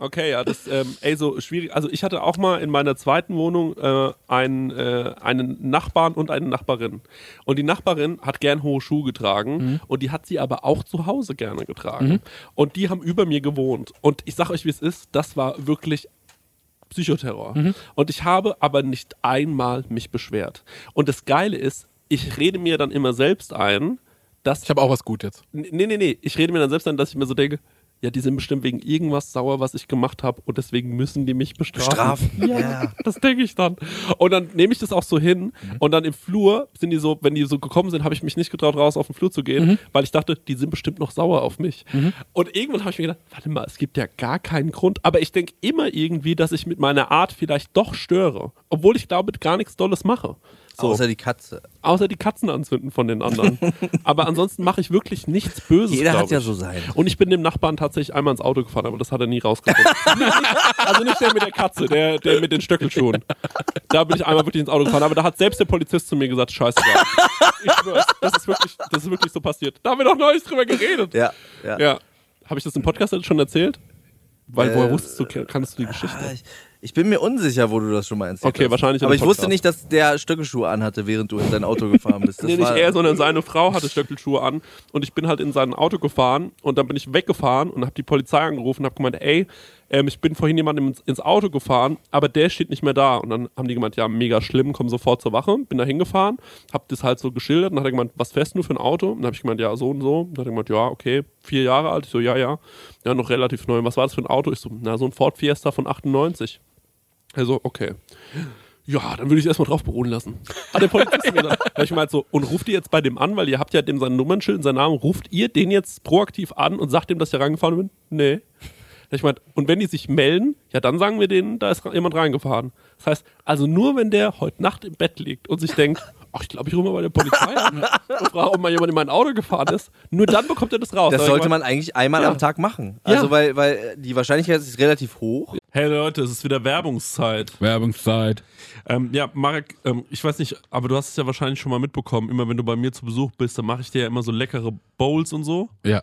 Okay, ja, das, ähm, ey, so schwierig. Also ich hatte auch mal in meiner zweiten Wohnung äh, einen, äh, einen Nachbarn und eine Nachbarin. Und die Nachbarin hat gern hohe Schuhe getragen und die hat sie aber auch zu Hause gerne getragen. Und die haben über mir gewohnt. Und ich sag euch, wie es ist, das war wirklich Psychoterror. Und ich habe aber nicht einmal mich beschwert. Und das Geile ist, ich rede mir dann immer selbst ein, dass Ich habe auch was gut jetzt. Nee, nee, nee. Ich rede mir dann selbst an, dass ich mir so denke, ja, die sind bestimmt wegen irgendwas sauer, was ich gemacht habe und deswegen müssen die mich bestrafen. Strafen. Ja, Ja. das denke ich dann. Und dann nehme ich das auch so hin und dann im Flur sind die so, wenn die so gekommen sind, habe ich mich nicht getraut, raus auf den Flur zu gehen, weil ich dachte, die sind bestimmt noch sauer auf mich. Und irgendwann habe ich mir gedacht, warte mal, es gibt ja gar keinen Grund, aber ich denke immer irgendwie, dass ich mit meiner Art vielleicht doch störe, obwohl ich damit gar nichts Dolles mache. So. Außer die Katze. Außer die Katzen anzünden von den anderen. aber ansonsten mache ich wirklich nichts Böses. Jeder hat ja ich. so sein. Und ich bin dem Nachbarn tatsächlich einmal ins Auto gefahren, aber das hat er nie rausgefunden. also nicht der mit der Katze, der, der mit den Stöckelschuhen. Da bin ich einmal wirklich ins Auto gefahren, aber da hat selbst der Polizist zu mir gesagt, scheißegal. Ich schwör's, das ist wirklich, das ist wirklich so passiert. Da haben wir doch neulich drüber geredet. Ja, ja. Ja. Habe ich das im Podcast schon erzählt? Weil woher Äh, wusstest du, kannst du die Geschichte? Ah, Ich, ich bin mir unsicher, wo du das schon mal erzählt Okay, hast. wahrscheinlich in Aber ich wusste Podcast. nicht, dass der Stöckelschuhe anhatte, während du in sein Auto gefahren bist. Das nee, nicht er, sondern seine Frau hatte Stöckelschuhe an und ich bin halt in sein Auto gefahren und dann bin ich weggefahren und habe die Polizei angerufen und habe gemeint, ey, ähm, ich bin vorhin jemandem ins, ins Auto gefahren, aber der steht nicht mehr da. Und dann haben die gemeint, ja, mega schlimm, komm sofort zur Wache. Bin da hingefahren, hab das halt so geschildert und dann hat er gemeint, was fährst du für ein Auto? Und dann habe ich gemeint, ja, so und so. Und dann hat er gemeint, ja, okay, vier Jahre alt. Ich so, ja, ja. Ja, noch relativ neu. Was war das für ein Auto? Ich so, na, so ein Ford Fiesta von 98. Also, okay. Ja, dann würde ich es erstmal drauf beruhen lassen. Hat der Polizist mir gesagt. Ich meinte so, und ruft ihr jetzt bei dem an, weil ihr habt ja dem sein Nummernschild und seinen Namen, ruft ihr den jetzt proaktiv an und sagt dem, dass ich da reingefahren bin? Nee. Ich meinte, und wenn die sich melden, ja, dann sagen wir denen, da ist jemand reingefahren. Das heißt, also nur wenn der heute Nacht im Bett liegt und sich denkt, ach, ich glaube, ich rufe mal bei der Polizei an und frage, ob mal jemand in mein Auto gefahren ist, nur dann bekommt er das raus. Das sollte man eigentlich einmal Ja. am Tag machen. Also, Ja. weil, weil die Wahrscheinlichkeit ist relativ hoch. Hey Leute, es ist wieder Werbungszeit. Werbungszeit. Ähm, ja, Marek, ähm, ich weiß nicht, aber du hast es ja wahrscheinlich schon mal mitbekommen. Immer wenn du bei mir zu Besuch bist, dann mache ich dir ja immer so leckere Bowls und so. Ja.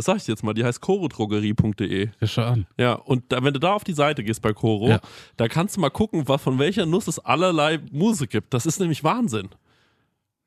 Das sag ich jetzt mal, die heißt chorodrogerie.de. Ja, schau an. Ja, und da, wenn du da auf die Seite gehst bei Coro, Ja. da kannst du mal gucken, was, von welcher Nuss es allerlei Mousse gibt. Das ist nämlich Wahnsinn.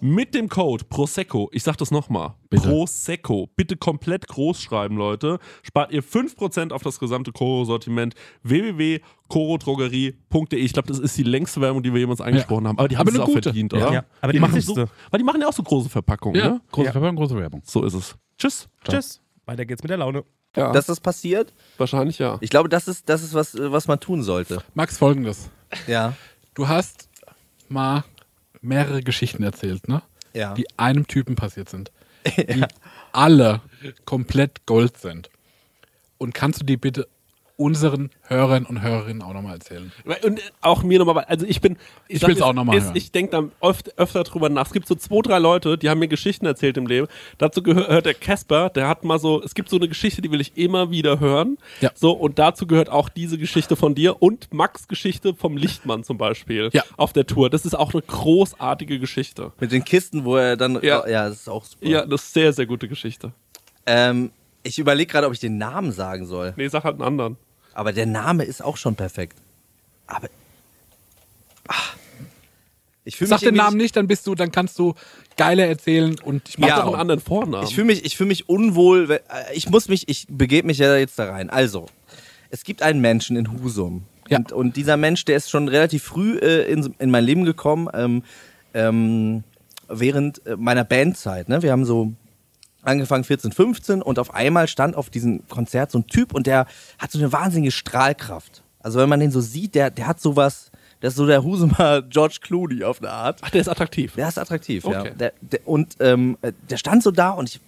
mit dem Code Prosecco, ich sag das nochmal. Prosecco, bitte komplett groß schreiben, Leute, spart ihr 5% auf das gesamte Koro-Sortiment www.korodrogerie.de. Ich glaube, das ist die längste Werbung, die wir jemals eingesprochen haben, aber die haben Aber es auch gute. verdient, Ja. oder? Ja, aber die machen wichtigste. so, weil die machen ja auch so große Verpackungen, Ja, ne? große Ja. Verpackung, große Werbung. So ist es. Tschüss. Tschüss. Weiter geht's mit der Laune. Ja, Dass das passiert, wahrscheinlich ja. ich glaube, das ist, das ist was, äh, was man tun sollte. Max, folgendes. Ja. Du hast mal mehrere Geschichten erzählt, ne? Ja. Die einem Typen passiert sind. Die alle komplett Gold sind. Und kannst du die bitte unseren Hörern und Hörerinnen auch nochmal erzählen? Und auch mir nochmal, also ich bin. Ich sag will's mir, auch noch mal ist- hören. Ich denke da oft, öfter drüber nach. Es gibt so zwei, drei Leute, die haben mir Geschichten erzählt im Leben. Dazu gehört der Casper, der hat mal so, es gibt so eine Geschichte, die will ich immer wieder hören. Ja. So, und dazu gehört auch diese Geschichte von dir und Max Geschichte vom Lichtmann zum Beispiel. Ja. Auf der Tour. Das ist auch eine großartige Geschichte. Mit den Kisten, wo er dann. Ja. Ja, das ist auch super. Ja, eine sehr, sehr gute Geschichte. Ähm, ich überlege gerade, ob ich den Namen sagen soll. Nee, sag halt einen anderen. Aber der Name ist auch schon perfekt. Aber. Ach. Ich fühle Sag den Namen nicht, dann bist du, dann kannst du geiler erzählen und ich mach Ja. Doch einen anderen Vornamen. Ich fühle mich, ich fühl mich unwohl. äh, Ich muss mich, ich begebe mich ja jetzt da rein. Also, es gibt einen Menschen in Husum. Ja. Und, und dieser Mensch, der ist schon relativ früh äh, in, in mein Leben gekommen, ähm, ähm, während äh, meiner Bandzeit. Ne? Wir haben so angefangen 14, 15 und auf einmal stand auf diesem Konzert so ein Typ und der hat so eine wahnsinnige Strahlkraft. Also wenn man den so sieht, der, der hat sowas, der ist so der Husumer George Clooney auf eine Art. Ach, der ist attraktiv. Der ist attraktiv, ja. Okay. Der, der, und ähm, äh, der stand so da und ich,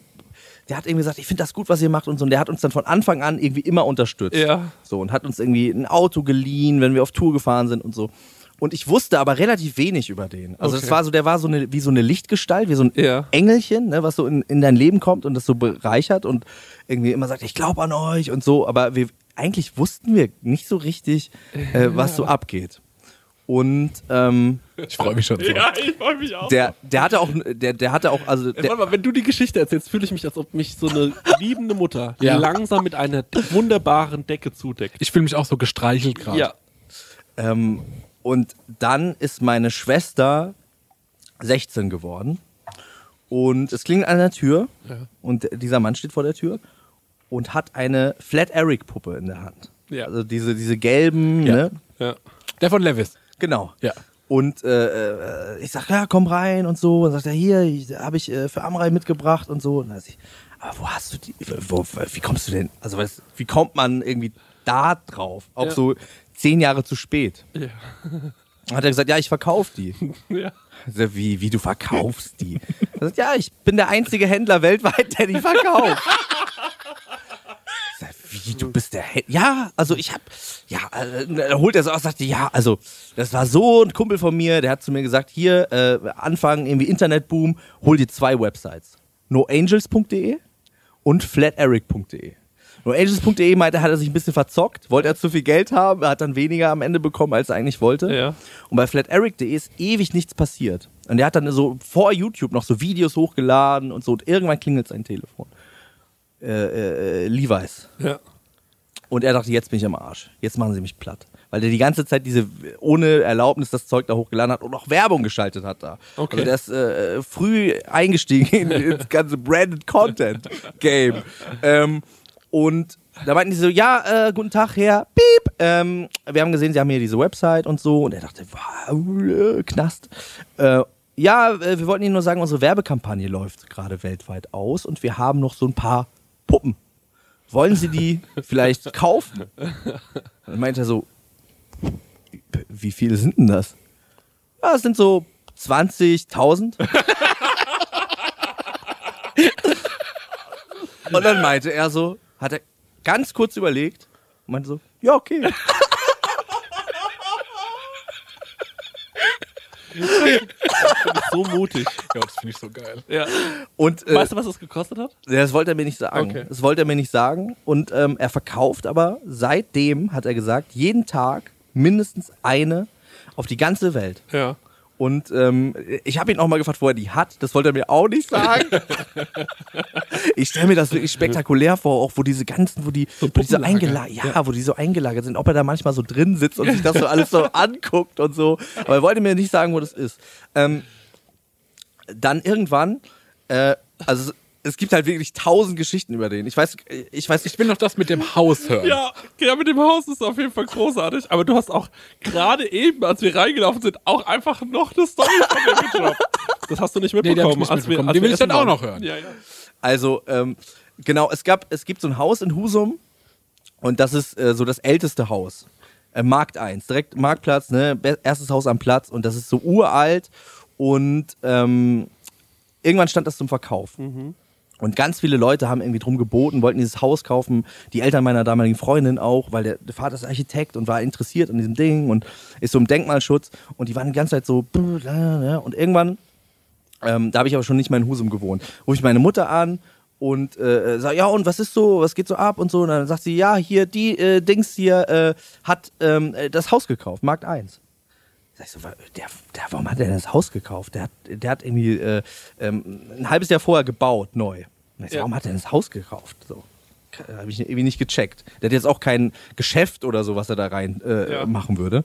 der hat irgendwie gesagt, ich finde das gut, was ihr macht und so. Und der hat uns dann von Anfang an irgendwie immer unterstützt. Ja. So und hat uns irgendwie ein Auto geliehen, wenn wir auf Tour gefahren sind und so. Und ich wusste aber relativ wenig über den. Also Okay. es war so, der war so eine, wie so eine Lichtgestalt, wie so ein Ja. Engelchen, ne, was so in, in dein Leben kommt und das so bereichert und irgendwie immer sagt, ich glaube an euch und so. Aber wir, eigentlich wussten wir nicht so richtig, äh, was so abgeht. Und ähm, Ich freue mich schon so. Ja, ich freue mich auch. der, der hatte auch, der, der hatte auch, also Ey, der, Warte mal, wenn du die Geschichte erzählst, fühle ich mich, als ob mich so eine liebende Mutter Ja. langsam mit einer wunderbaren Decke zudeckt. Ich fühle mich auch so gestreichelt gerade. Ja. Ähm, und dann ist meine Schwester 16 geworden. Und es klingelt an der Tür. Ja. Und dieser Mann steht vor der Tür und hat eine Flat Eric Puppe in der Hand. Ja. Also diese, diese gelben, Ja. ne? Ja. Der von Levis. Genau. Ja. Und äh, äh, ich sag, ja, komm rein und so. Und sagt er, hier, habe ich äh, für Amrei mitgebracht und so. Und dann sag ich, aber wo hast du die, wo, wie kommst du denn, also was, wie kommt man irgendwie da drauf? Auch Ja. so zehn Jahre zu spät. Ja. Hat er gesagt, ja, ich verkaufe die. ja. Wie, wie du verkaufst die? Er sagt, ja, ich bin der einzige Händler weltweit, der die verkauft. Sag, Wie, du bist der Händler? Ja, also ich hab, ja, äh, holt er so aus, sagte, ja, also das war so ein Kumpel von mir, der hat zu mir gesagt, hier, äh, Anfang irgendwie Internetboom, hol dir zwei Websites. noangels.de und flateric.de. NoAngels.de meinte, hat er sich ein bisschen verzockt, wollte er zu viel Geld haben, er hat dann weniger am Ende bekommen, als er eigentlich wollte. Ja. Und bei flateric.de ist ewig nichts passiert. Und er hat dann so vor YouTube noch so Videos hochgeladen und so. Und irgendwann klingelt sein Telefon. Äh, äh, äh, Levi's. Ja. Und er dachte, jetzt bin ich am Arsch. Jetzt machen sie mich platt. weil der die ganze Zeit diese ohne Erlaubnis das Zeug da hochgeladen hat und auch Werbung geschaltet hat da. Okay. Also der ist äh, früh eingestiegen in, ins ganze Branded Content Game. Ähm, und da meinten die so, ja, äh, guten Tag, Herr Piep. Ähm, wir haben gesehen, Sie haben hier diese Website und so. Und er dachte, wow, äh, Knast. Äh, ja, äh, wir wollten Ihnen nur sagen, unsere Werbekampagne läuft gerade weltweit aus und wir haben noch so ein paar Puppen. Wollen Sie die vielleicht kaufen? Dann meinte er so, wie viele sind denn das? Ja, es sind so 20.000. Und dann meinte er so, hat er ganz kurz überlegt und meinte so, ja, okay. so mutig. Ja, das finde ich so geil. Ja. Und äh, Weißt du, was das gekostet hat? Das wollte er mir nicht sagen. Okay. Das wollte er mir nicht sagen. Und ähm, er verkauft aber seitdem, hat er gesagt, jeden Tag mindestens eine auf die ganze Welt. Ja. Und ähm, ich habe ihn auch mal gefragt, wo er die hat. Das wollte er mir auch nicht sagen. ich stelle mir das wirklich spektakulär vor, auch wo diese ganzen, wo die, wo die so eingelagert, ja, wo die so eingelagert sind, ob er da manchmal so drin sitzt und sich das so alles so anguckt und so. Aber er wollte mir nicht sagen, wo das ist. Ähm, dann irgendwann, äh, also es- gibt halt wirklich tausend Geschichten über den. Ich weiß, ich weiß Ich will noch das mit dem Haus hören. Ja, ja, mit dem Haus ist auf jeden Fall großartig. Aber du hast auch gerade eben, als wir reingelaufen sind, auch einfach noch eine Story von dem gedroppt. Das hast du nicht Nee, mitbekommen. nicht als wir- mitbekommen. als Die wir will ich dann auch noch hören. Ja, ja. Also, ähm, genau, es gab, es gibt so ein Haus in Husum und das ist äh, so das älteste Haus. Äh, Markt 1, direkt Marktplatz, ne? Erstes Haus am Platz und das ist so uralt und ähm, irgendwann stand das zum Verkauf. Und ganz viele Leute haben irgendwie drum geboten, wollten dieses Haus kaufen. Die Eltern meiner damaligen Freundin auch, weil der, der Vater ist Architekt und war interessiert an diesem Ding und ist so im Denkmalschutz. Und die waren die ganze Zeit so. Und irgendwann ähm, da habe ich aber schon nicht mehr in Husum gewohnt. Rufe ich meine Mutter an und äh, sage, ja, und was ist so, was geht so ab und so. Und dann sagt sie, ja, hier, die äh, Dings hier äh, hat ähm, äh, das Haus gekauft, Markt 1. Sag ich so, der, der, warum hat er das Haus gekauft? Der hat, der hat irgendwie äh, ähm, ein halbes Jahr vorher gebaut, neu. So, Ja. warum hat er das Haus gekauft? So. Habe ich irgendwie nicht gecheckt. Der hat jetzt auch kein Geschäft oder so, was er da rein äh, Ja. machen würde.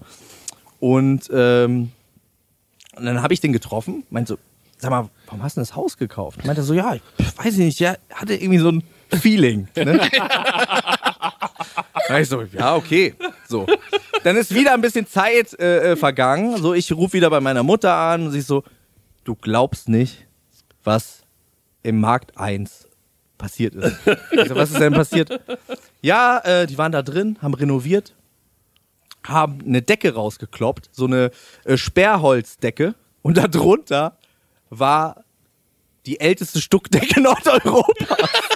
Und, ähm, und dann habe ich den getroffen, meinte so, sag mal, warum hast du denn das Haus gekauft? Meinte er so, ja, ich weiß ich nicht, ja, hatte irgendwie so ein Feeling. Ne? Da ich so, ja, okay. So. Dann ist wieder ein bisschen Zeit äh, äh, vergangen. So, ich rufe wieder bei meiner Mutter an und sie so, du glaubst nicht, was im Markt 1 passiert ist. Ich so, was ist denn passiert? Ja, äh, die waren da drin, haben renoviert, haben eine Decke rausgekloppt, so eine äh, Sperrholzdecke. Und darunter war die älteste Stuckdecke Nordeuropas.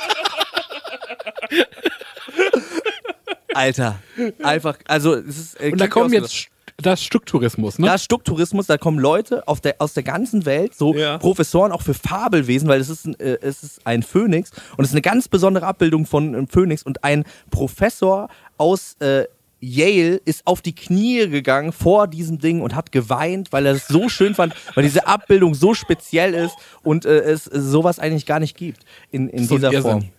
Alter, einfach, also es ist. Äh, Und da kommen jetzt Das Stücktourismus, ne? Da ist Stucktourismus, da kommen Leute auf der, aus der ganzen Welt, so Ja. Professoren auch für Fabelwesen, weil es ist, ein, äh, es ist ein Phönix und es ist eine ganz besondere Abbildung von einem Phönix und ein Professor aus äh, Yale ist auf die Knie gegangen vor diesem Ding und hat geweint, weil er es so schön fand, weil diese Abbildung so speziell ist und äh, es sowas eigentlich gar nicht gibt in, in dieser Irrsinn.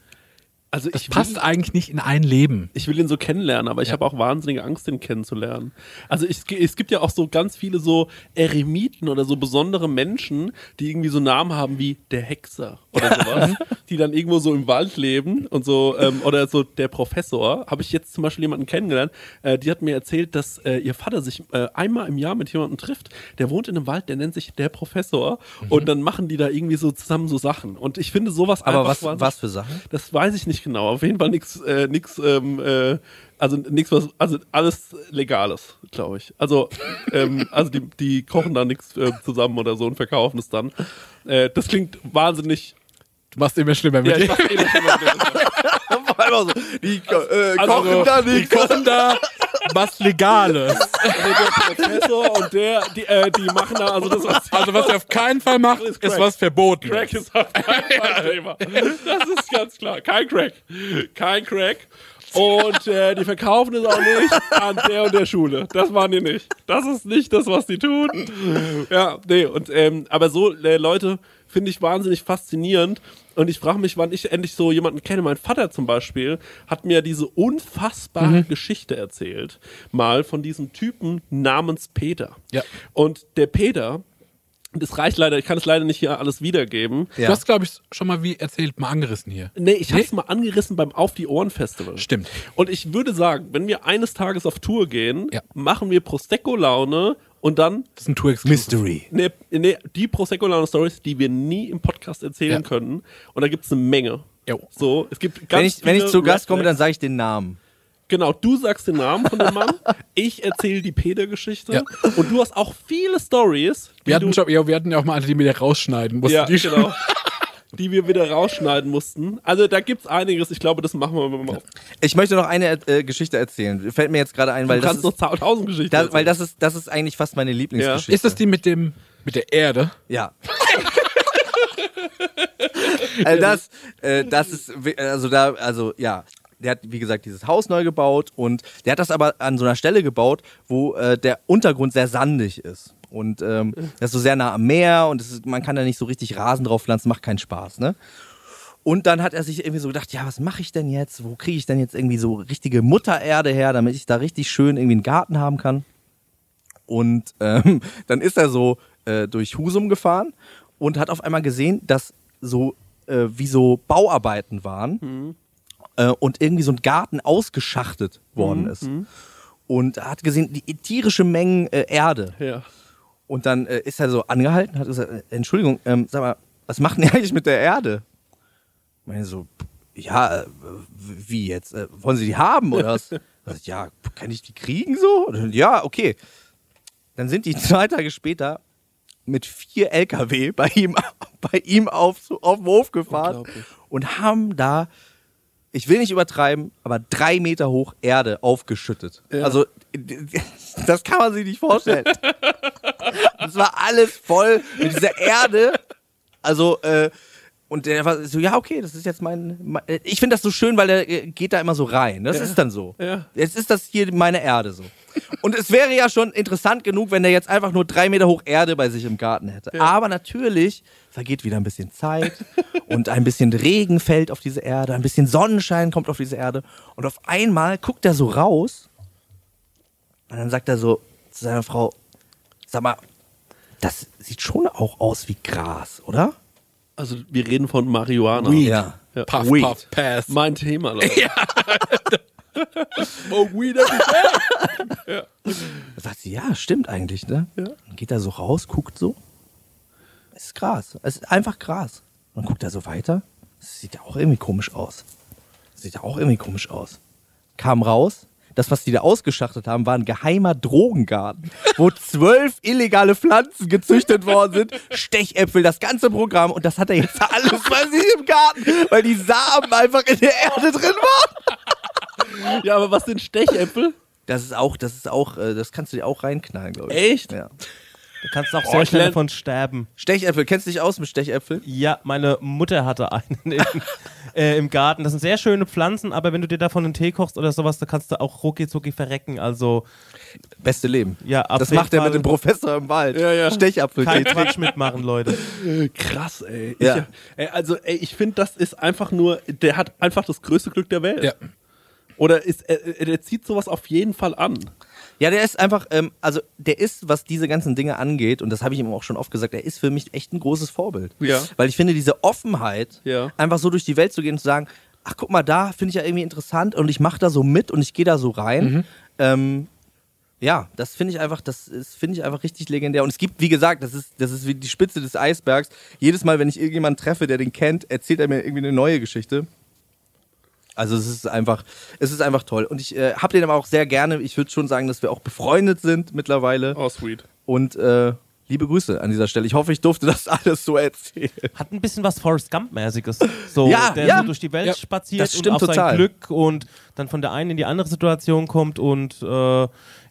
Also Das ich passt will, eigentlich nicht in ein Leben. ich will ihn so kennenlernen, aber ich habe auch wahnsinnige Angst, ihn kennenzulernen. Also ich, es gibt ja auch so ganz viele so Eremiten oder so besondere Menschen, die irgendwie so Namen haben wie der Hexer oder sowas, die dann irgendwo so im Wald leben und so, ähm, oder so der Professor. Habe ich jetzt zum Beispiel jemanden kennengelernt, äh, die hat mir erzählt, dass äh, ihr Vater sich äh, einmal im Jahr mit jemandem trifft, der wohnt in einem Wald, der nennt sich der Professor und dann machen die da irgendwie so zusammen so Sachen. Und ich finde sowas Aber einfach was, was für Sachen? das weiß ich nicht genau. Auf jeden Fall nichts, äh, nix, ähm, äh, also nichts, was, also alles Legales, glaube ich. Also, ähm, also die, die kochen da nichts äh, zusammen oder so und verkaufen es dann. Äh, das klingt wahnsinnig. Du machst immer schlimmer mit Ja, ich dir. mach's eh nicht immer so. Vor allem auch so, die ko- äh, Also, kochen da Die nichts. kochen da was Legales. Also der Professor und der, die, äh, die machen da, also das, was Also was er auf keinen Fall macht, Ist ist was verboten. Crack ist auf keinen Fall Thema. Das ist ganz klar. Kein Crack. Kein Crack. Und äh, die verkaufen es auch nicht an der und der Schule. Das machen die nicht. Das ist nicht das, was die tun. Ja, nee, und ähm, aber so, äh, Leute, finde ich wahnsinnig faszinierend. Und ich frage mich, wann ich endlich so jemanden kenne. Mein Vater zum Beispiel hat mir diese unfassbare Mhm. Geschichte erzählt. Mal von diesem Typen namens Peter. Ja. Und der Peter, das reicht leider, ich kann es leider nicht hier alles wiedergeben. Ja. Du hast, glaube ich, schon mal wie erzählt, mal angerissen hier. Nee, ich Nee? hab's mal angerissen beim Auf die Ohren Festival. Stimmt. Und ich würde sagen, wenn wir eines Tages auf Tour gehen, Ja. machen wir Prosecco-Laune und dann Das ist ein Tour-Exclusive. Mystery. ne, ne, die Prosecco-Laune-Stories, die wir nie im Podcast erzählen Ja. können. Und da gibt's eine Menge. Jo. So, es gibt ganz Wenn ich, wenn ich zu Gast komme, dann sage ich den Namen. Genau, du sagst den Namen von dem Mann, ich erzähle die Peter-Geschichte Ja. und du hast auch viele Stories, Wir hatten, schon, ja, wir hatten ja auch mal eine, die wir wieder rausschneiden mussten. ja, genau, die wir wieder rausschneiden mussten. Also da gibt's einiges. Ich glaube, das machen wir mal. auf. Ich möchte noch eine äh, Geschichte erzählen. Fällt mir jetzt gerade ein, weil Du das, kannst ist, noch tausend Geschichten das, weil das ist, das ist eigentlich fast meine Lieblingsgeschichte. Ist das die mit dem mit der Erde? Ja. also das, äh, das ist, also da, also ja. Der hat, wie gesagt, dieses Haus neu gebaut und der hat das aber an so einer Stelle gebaut, wo äh, der Untergrund sehr sandig ist. Und ähm, das ist so sehr nah am Meer und ist, man kann da nicht so richtig Rasen drauf pflanzen, macht keinen Spaß, ne? Und dann hat er sich irgendwie so gedacht, ja, was mache ich denn jetzt? Wo kriege ich denn jetzt irgendwie so richtige Muttererde her, damit ich da richtig schön irgendwie einen Garten haben kann? Und ähm, dann ist er so äh, durch Husum gefahren und hat auf einmal gesehen, dass so äh, wie so Bauarbeiten waren äh, und irgendwie so ein Garten ausgeschachtet worden ist. Und er hat gesehen, die tierische Mengen äh, Erde. Ja. Und dann äh, ist er so angehalten, hat gesagt, äh, Entschuldigung, ähm, sag mal, was machen die eigentlich mit der Erde? Ich meine so, ja, äh, wie jetzt? Äh, wollen Sie die haben oder was? Ja, kann ich die kriegen so? Ja, okay. Dann sind die zwei Tage später mit vier LKW bei ihm, bei ihm auf, auf den Hof gefahren und haben da, ich will nicht übertreiben, aber drei Meter hoch Erde aufgeschüttet. Ja. Also, das kann man sich nicht vorstellen. Das war alles voll mit dieser Erde. Also, äh, und der war so, ja, okay, das ist jetzt mein. mein ich finde das so schön, weil der äh, geht da immer so rein. Das ist dann so. Ja. Jetzt ist das hier meine Erde so. Und es wäre ja schon interessant genug, wenn der jetzt einfach nur drei Meter hoch Erde bei sich im Garten hätte. Aber natürlich vergeht wieder ein bisschen Zeit und ein bisschen Regen fällt auf diese Erde, ein bisschen Sonnenschein kommt auf diese Erde. Und auf einmal guckt er so raus und dann sagt er so zu seiner Frau: Sag mal, das sieht schon auch aus wie Gras, oder? Also wir reden von Marihuana. Ja. Ja. Puff, Weed. puff, pass. Mein Thema, Leute. Ja. Smoke weed every. Da sagt sie, ja, stimmt eigentlich, ne? Ja. Dann geht er so raus, guckt so. Es ist Gras. Es ist einfach Gras. Dann guckt er so weiter. Das sieht ja auch irgendwie komisch aus. Das sieht ja auch irgendwie komisch aus. Kam raus. Das, was die da ausgeschachtet haben, war ein geheimer Drogengarten, wo zwölf illegale Pflanzen gezüchtet worden sind. Stechäpfel, das ganze Programm. Und das hat er jetzt alles bei sich im Garten, weil die Samen einfach in der Erde drin waren. Ja, aber was sind Stechäpfel? Das ist auch, das ist auch, äh, das kannst du dir auch reinknallen, glaube ich. Echt? Ja. Du kannst auch Oh, sehr schnell davon sterben. Stechäpfel, kennst du dich aus mit Stechäpfeln? Ja, meine Mutter hatte einen im, äh, im Garten. Das sind sehr schöne Pflanzen, aber wenn du dir davon einen Tee kochst oder sowas, da kannst du auch rucki zucki verrecken. Also Beste Leben. Ja, auf das macht er mit dem Professor im Wald. Ja, ja. Stechapfel. kein Quatsch mitmachen, Leute. Krass, ey. Ja. Ich, ey also, ey, ich finde, das ist einfach nur, der hat einfach das größte Glück der Welt. Ja. Oder ist, er, er- der zieht sowas auf jeden Fall an. Ja, der ist einfach, ähm, also der ist, was diese ganzen Dinge angeht, und das habe ich ihm auch schon oft gesagt, er ist für mich echt ein großes Vorbild. Ja. Weil ich finde, diese Offenheit, Ja. einfach so durch die Welt zu gehen und zu sagen, ach guck mal, da finde ich ja irgendwie interessant und ich mache da so mit und ich gehe da so rein. Ähm, ja, das finde ich einfach, das ist, finde ich einfach richtig legendär. Und es gibt, wie gesagt, das ist, das ist wie die Spitze des Eisbergs. Jedes Mal, wenn ich irgendjemanden treffe, der den kennt, erzählt er mir irgendwie eine neue Geschichte. Also es ist einfach, es ist einfach toll. Und ich äh, habe den aber auch sehr gerne. Ich würde schon sagen, dass wir auch befreundet sind mittlerweile. Oh, sweet. Und äh, liebe Grüße an dieser Stelle. Ich hoffe, ich durfte das alles so erzählen. Hat ein bisschen was Forrest Gump-mäßiges. So, Ja, der ja. so durch die Welt Ja, spaziert das und stimmt auf sein total. Glück und dann von der einen in die andere Situation kommt und äh,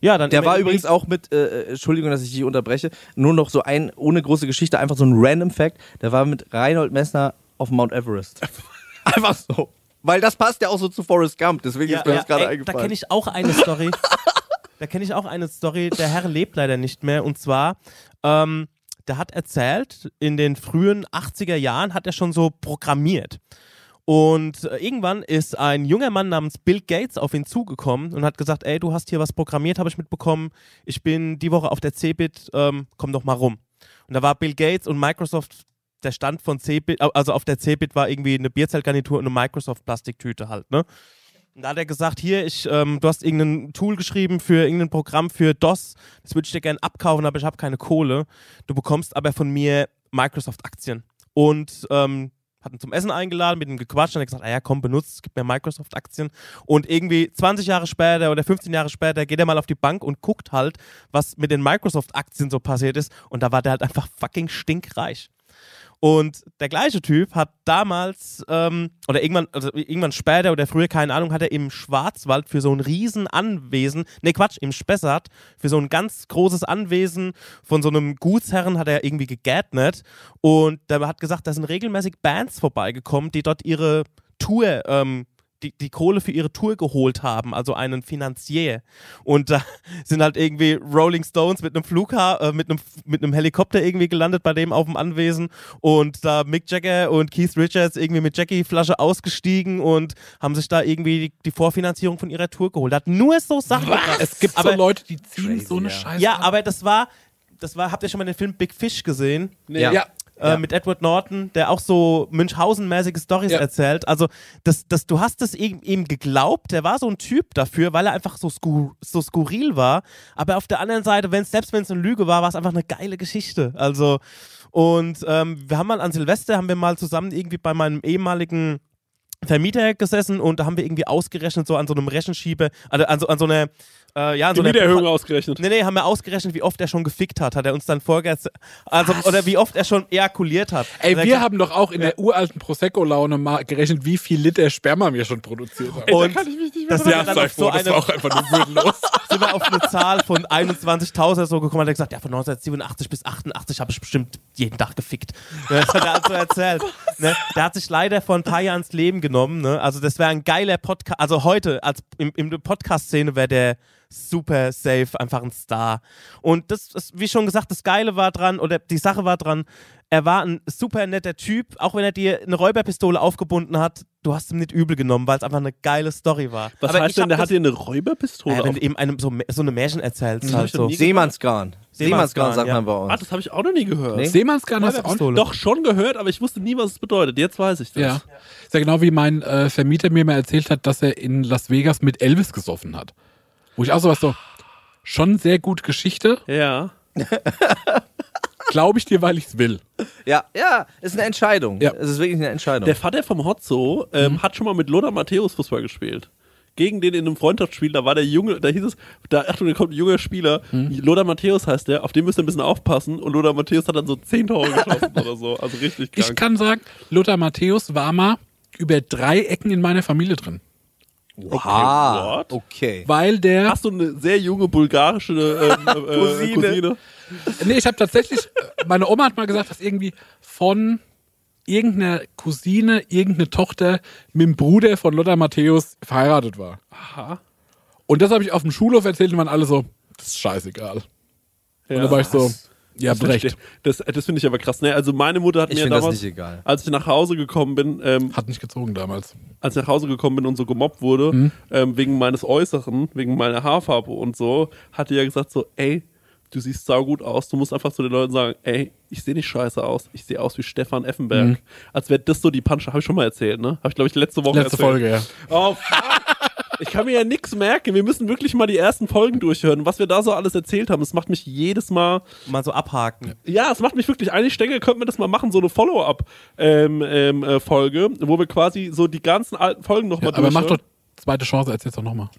ja, dann Der war übrigens auch mit, äh, Entschuldigung, dass ich dich unterbreche, nur noch so ein, ohne große Geschichte, einfach so ein random Fact. Der war mit Reinhold Messner auf Mount Everest. einfach so. Weil das passt ja auch so zu Forrest Gump, deswegen ist mir das gerade ey, Da eingefallen. kenne ich auch eine Story. da kenne ich auch eine Story. Der Herr lebt leider nicht mehr. Und zwar, ähm, der hat erzählt, in den frühen 80er Jahren hat er schon so programmiert. Und äh, irgendwann ist ein junger Mann namens Bill Gates auf ihn zugekommen und hat gesagt, ey, du hast hier was programmiert, habe ich mitbekommen. Ich bin die Woche auf der CeBIT, ähm, komm doch mal rum. Und da war Bill Gates und Microsoft, der Stand von CeBIT, also auf der CeBIT war irgendwie eine Bierzeltgarnitur und eine Microsoft-Plastiktüte halt, ne? Und da hat er gesagt, hier, ich, ähm, du hast irgendein Tool geschrieben für irgendein Programm für DOS, das würde ich dir gerne abkaufen, aber ich habe keine Kohle. Du bekommst aber von mir Microsoft-Aktien. Und ähm, hat ihn zum Essen eingeladen, mit ihm gequatscht und er gesagt, ah ja, komm, benutzt, gib mir Microsoft-Aktien. Und irgendwie 20 Jahre später oder 15 Jahre später geht er mal auf die Bank und guckt halt, was mit den Microsoft-Aktien so passiert ist. Und da war der halt einfach fucking stinkreich. Und der gleiche Typ hat damals, ähm, oder irgendwann, also irgendwann später oder früher, keine Ahnung, hat er im Schwarzwald für so ein riesen Anwesen, ne Quatsch, im Spessart, für so ein ganz großes Anwesen von so einem Gutsherren hat er irgendwie gegärtnet. Und der hat gesagt, da sind regelmäßig Bands vorbeigekommen, die dort ihre Tour ähm, die, die Kohle für ihre Tour geholt haben, also einen Finanzier. Und da sind halt irgendwie Rolling Stones mit einem Flugha äh, mit einem mit einem Helikopter irgendwie gelandet bei dem auf dem Anwesen und da Mick Jagger und Keith Richards irgendwie mit Jackie Flasche ausgestiegen und haben sich da irgendwie die, die Vorfinanzierung von ihrer Tour geholt. Hat nur so Sachen. Es gibt aber, so Leute, die ziehen Crazy, so eine ja. Scheiße. Ja, ab. aber das war das war habt ihr schon mal den Film Big Fish gesehen? Nee. Ja. ja. Äh, Ja. mit Edward Norton, der auch so Münchhausen-mäßige Stories Ja. erzählt. Also, das, das, du hast es ihm, ihm geglaubt, der war so ein Typ dafür, weil er einfach so, skur so skurril war. Aber auf der anderen Seite, wenn's, selbst wenn es eine Lüge war, war es einfach eine geile Geschichte. Also, und ähm, wir haben mal an Silvester, haben wir mal zusammen irgendwie bei meinem ehemaligen Vermieter gesessen und da haben wir irgendwie ausgerechnet, so an so einem Rechenschieber, also an so, an so einer, äh, ja, an so Die einer Mieterhöhung ausgerechnet. Nee, nee, haben wir ausgerechnet, wie oft er schon gefickt hat, hat er uns dann vorgehört, also, oder wie oft er schon ejakuliert hat. Ey, er wir haben doch auch in der uralten Prosecco-Laune mal gerechnet, wie viel Liter Sperma wir schon produziert haben. und kann ich mich nicht mehr das ja, dann auf so eine, einfach nur würdelos. sind wir auf eine Zahl von 21.000 so gekommen, hat er gesagt, ja, von 1987 bis 88 habe ich bestimmt jeden Tag gefickt. Das hat er also erzählt. Ne? Der hat sich leider vor ein paar Jahren das Leben genommen. Ne? Also das wäre ein geiler Podcast, also heute, als im, in der Podcast-Szene wäre der super safe, einfach ein Star. Und das, ist, wie schon gesagt, das Geile war dran, oder die Sache war dran, er war ein super netter Typ, auch wenn er dir eine Räuberpistole aufgebunden hat, du hast ihm nicht übel genommen, weil es einfach eine geile Story war. Was Aber heißt denn, der das- hat dir eine Räuberpistole ja, wenn du eben einem so, so eine Märchen erzählst. hab Halt so. Seemannsgarn. Seemannsgarn sagt ja. man bei Ah, uns. das habe ich auch noch nie gehört. Nee. Seemannsgarn hast du auch. Doch schon gehört, aber ich wusste nie, was es bedeutet. Jetzt weiß ich das. Ja. Ist ja genau wie mein äh, Vermieter mir mal erzählt hat, dass er in Las Vegas mit Elvis gesoffen hat. Wo ich auch sowas so, schon sehr gut Geschichte, Ja. glaube ich dir, weil ich's will. Ja, ja, ist eine Entscheidung. Ja. Es ist wirklich eine Entscheidung. Der Vater vom Hotzo ähm, hat schon mal mit Lothar Matthäus Fußball gespielt. Gegen den in einem Freundschaftsspiel, da war der Junge, da hieß es, da, Achtung, da kommt ein junger Spieler, Lothar Matthäus heißt der, auf den müsst ihr ein bisschen aufpassen und Lothar Matthäus hat dann so 10 Tore geschossen oder so, also richtig Ich krank. kann sagen, Lothar Matthäus war mal über drei Ecken in meiner Familie drin. Ah, what? okay. Weil der. Hast du eine sehr junge bulgarische ähm, äh, Cousine. Cousine? Nee, ich habe tatsächlich, äh, meine Oma hat mal gesagt, dass irgendwie von irgendeiner Cousine, irgendeine Tochter mit dem Bruder von Lothar Matthäus verheiratet war. Aha. Und das habe ich auf dem Schulhof erzählt und waren alle so, das ist scheißegal. Und Ja. da war ich so, ihr habt Das recht. finde ich- Das, das finde ich aber krass. Ne? Also meine Mutter hat Ich mir damals, nicht egal. als ich nach Hause gekommen bin, ähm, Hat nicht gezogen damals. als ich nach Hause gekommen bin und so gemobbt wurde, Mhm. ähm, wegen meines Äußeren, wegen meiner Haarfarbe und so, hat die ja gesagt so, ey, du siehst saugut aus, du musst einfach zu den Leuten sagen, ey, ich sehe nicht scheiße aus, ich sehe aus wie Stefan Effenberg. Mhm. Als wäre das so die Punch, habe ich schon mal erzählt, ne? Habe ich glaube ich letzte Woche Letzte erzählt. Folge, ja. Oh, fuck. Ich kann mir ja nichts merken. Wir müssen wirklich mal die ersten Folgen durchhören. Was wir da so alles erzählt haben, es macht mich jedes Mal Mal so abhaken. ja, es macht mich wirklich, eigentlich denke, könnten wir das mal machen, so eine Follow-up-Folge, ähm, ähm, äh, Folge, wo wir quasi so die ganzen alten Folgen nochmal ja aber mach doch zweite Chance, erzähl's doch nochmal.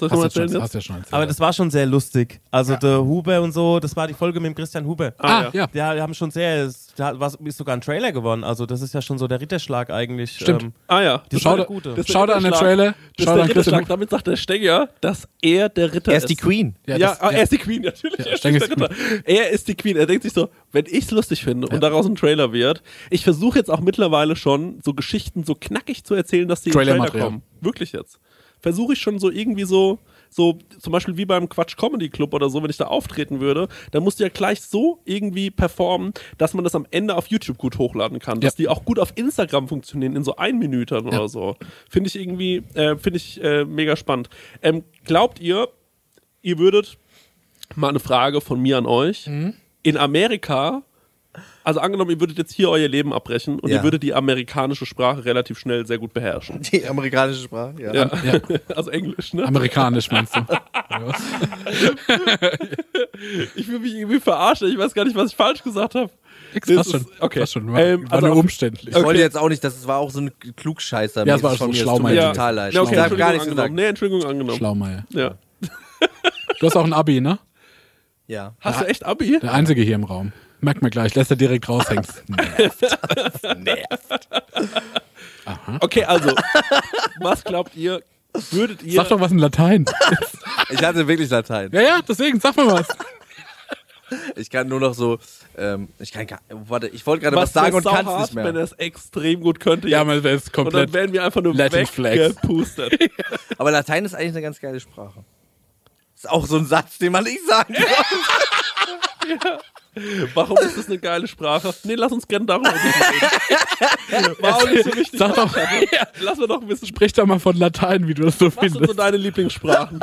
Soll ich Hast, mal du erzählen schon- hast ja schon erzählt. Aber das war schon sehr lustig. Also der Huber und so, das war die Folge mit dem Christian Huber. ah, ja. Ja, die haben schon sehr, da war- ist sogar ein Trailer geworden. Also das ist ja schon so der Ritterschlag eigentlich. Stimmt. Ähm, Ah ja. Die Schau, war da, gute. Das ist schau der da an den. Trailer. Das Schau ist da der an Christian. Ritterschlag. Damit sagt der Stenger, dass er der Ritter Er ist. ist die Queen. Ja, Ja, das- ah, ja. er ist die Queen, natürlich. Ja, er, ist der ist Ritter. er ist die Queen. Er denkt sich so, wenn ich es lustig finde und daraus ein Trailer wird, ich versuche jetzt auch mittlerweile schon, so Geschichten so knackig zu erzählen, dass die Trailer Trailermaterial. kommen. Wirklich jetzt. Versuche ich schon so irgendwie so so zum Beispiel wie beim Quatsch Comedy Club oder so, wenn ich da auftreten würde, dann musst du ja gleich so irgendwie performen, dass man das am Ende auf YouTube gut hochladen kann. Dass Ja. die auch gut auf Instagram funktionieren, in so Einminütern Ja. oder so. Finde ich irgendwie, äh, finde ich äh, mega spannend. Ähm, glaubt ihr, ihr würdet, mal eine Frage von mir an euch, Mhm. in Amerika, also angenommen, ihr würdet jetzt hier euer Leben abbrechen und Ja. ihr würdet die amerikanische Sprache relativ schnell sehr gut beherrschen. Die amerikanische Sprache, ja. Ja. Ja. also Englisch, ne? Amerikanisch meinst du? Ja. Ich fühle mich irgendwie verarscht, ich weiß gar nicht, was ich falsch gesagt habe. Nix, Das passt ist- schon. okay. Passt schon. War, Ähm, war also nur umständlich. Ich wollte jetzt auch nicht, das war auch so ein Klugscheißer. Ja, es war tut Schlaumeier. Ja. total leid. Ja, okay, ich habe gar Entschuldigung nichts angenommen. gesagt. Nee, Entschuldigung angenommen. Schlaumeier. Ja. Du hast auch ein Abi, ne? Ja. Hast du echt Abi? Der einzige hier im Raum. Merkt man gleich, lässt er direkt raushängen. Okay, also, was glaubt ihr, würdet ihr... Sag doch was in Latein. Ich hatte wirklich Latein. Ja, ja, deswegen, sag mal was. Ich kann nur noch so, ähm, ich kann, gar- warte, ich wollte gerade was, was sagen und kann es nicht mehr. wenn er es extrem gut könnte. Ja, jetzt. man wäre es und dann komplett. wären wir einfach nur Latin Flex. weggepustet. Aber Latein ist eigentlich eine ganz geile Sprache. Ist auch so ein Satz, den man nicht sagen kann. Warum ist das eine geile Sprache? Nee, lass uns gerne darüber reden. War auch nicht so wichtig. Sag doch, Lass mir doch ein bisschen sprich doch mal von Latein, wie du das so Was sind so findest. deine Lieblingssprachen?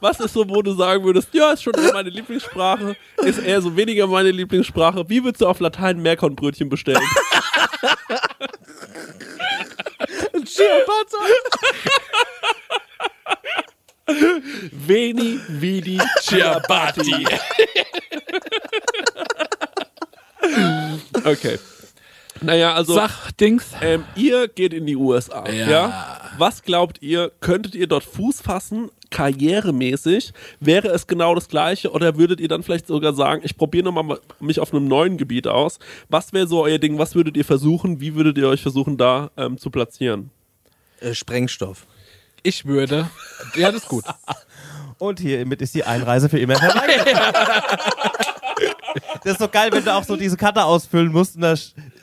Was ist so, wo du sagen würdest, ja, ist schon eher meine Lieblingssprache, ist eher so weniger meine Lieblingssprache. Wie würdest du auf Latein Meerkornbrötchen bestellen? Veni, vidi, ciabatti. Okay. Naja, also Sag, Dings. ähm, ihr geht in die USA. Ja. Ja. Was glaubt ihr, könntet ihr dort Fuß fassen, karrieremäßig? Wäre es genau das gleiche oder würdet ihr dann vielleicht sogar sagen, ich probiere nochmal mich auf einem neuen Gebiet aus? Was wäre so euer Ding? Was würdet ihr versuchen? Wie würdet ihr euch versuchen, da ähm, zu platzieren? Äh, Sprengstoff. Ich würde. Ja, das ist gut. Und hiermit ist die Einreise für immer vorbei. das ist so geil, wenn du auch so diese Karte ausfüllen musst und da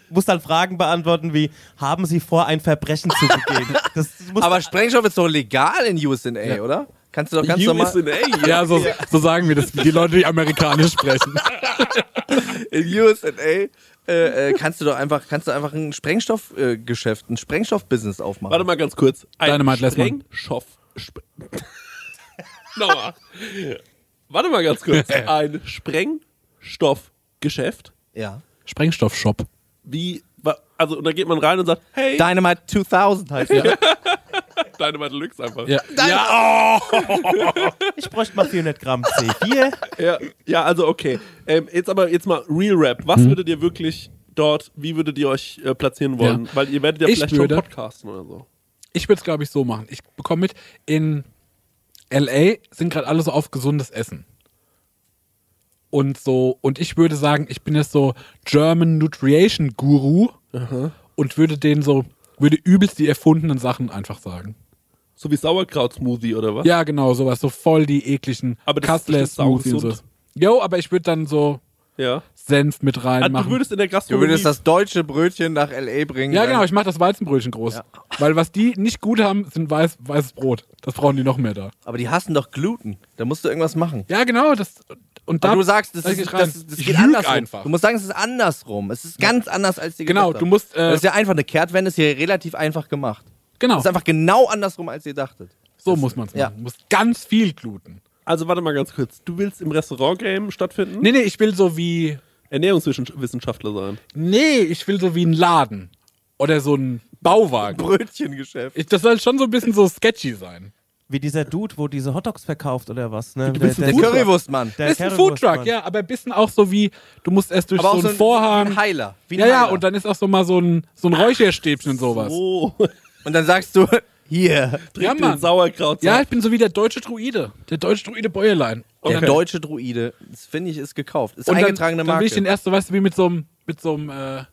musst dann Fragen beantworten wie, haben Sie vor, ein Verbrechen zu begehen? Das muss Aber Sprengstoff ist doch legal in USA, oder? Kannst du doch ganz normal. USA, Ja, so, so sagen wir das, die Leute, die amerikanisch sprechen. In USA äh, äh, kannst du doch einfach, kannst du einfach ein Sprengstoffgeschäft, äh, Geschäft, ein Sprengstoff-Business aufmachen. Warte mal ganz kurz. Ein Dynamite. Sprengstoff. Sp Nochmal. Warte mal ganz kurz. Ein Sprengstoffgeschäft. Ja. Sprengstoffshop. Wie, also, und da geht man rein und sagt, hey, Dynamite 2000 heißt ja. Dynamite Deluxe einfach. Ja. ich bräuchte mal 400 Gramm C4. Ja, ja also okay. Ähm, jetzt aber jetzt mal Real Rap. Was würdet ihr wirklich dort, wie würdet ihr euch äh, platzieren wollen? Ja. Weil ihr werdet ja Ich vielleicht würde- schon podcasten oder so. Ich würde es, glaube ich, so machen. Ich bekomme mit, in LA sind gerade alle so auf gesundes Essen. Und so, und ich würde sagen, ich bin jetzt so German Nutrition Guru und würde denen so, würde übelst die erfundenen Sachen einfach sagen. So wie Sauerkraut-Smoothie oder was? Ja, genau, sowas, so voll die ekligen Aber das ist Kassler bestimmt Smoothies und so. saugesund. Jo, aber ich würde dann so ja. Senf mit Ah, du reinmachen. würdest in der Du Gastronomie. würdest das deutsche Brötchen nach L.A. bringen. ja, genau, ich mache das Weizenbrötchen groß. Weil was die nicht gut haben, sind weiß, weißes Brot. Das brauchen die noch mehr da. Aber die hassen doch Gluten. Da musst du irgendwas machen. Ja, genau, das und da du sagst, das, da ist, das, das geht andersrum. einfach. Du musst sagen, es ist andersrum. Es ist ganz anders als die Genau, du musst, äh, Das ist ja einfach eine Kehrtwende, ist hier relativ einfach gemacht. genau, Das ist einfach genau andersrum, als ihr dachtet. so muss man es machen. ja. Du musst ganz viel gluten. Also warte mal ganz kurz. Du willst im Restaurant-Game stattfinden? Nee, nee, ich will so wie Ernährungswissenschaftler sein. nee, ich will so wie ein Laden oder so ein Bauwagen. Brötchengeschäft. Ich, das soll schon so ein bisschen so sketchy sein. Wie dieser Dude, wo diese Hotdogs verkauft oder was, ne? Du bist der, ein Der Foodtruck. Currywurstmann. der ist ein. Foodtruck, ja, aber ein bisschen auch so wie, du musst erst durch Aber so auch einen so ein, Vorhang. wie ein Heiler. Wie ein ja, ja, Heiler. und dann ist auch so mal so ein, so ein Räucherstäbchen und sowas. Oh, und dann sagst du, hier, trink Ja, den. Sauerkraut. Ja, ich bin so wie der deutsche Druide. Der deutsche Druide Bäuerlein. der Okay. deutsche Druide, das finde ich, ist gekauft. Ist Und dann, eingetragene dann Marke. will ich den erst so, weißt du, wie mit so einem, mit so einem äh,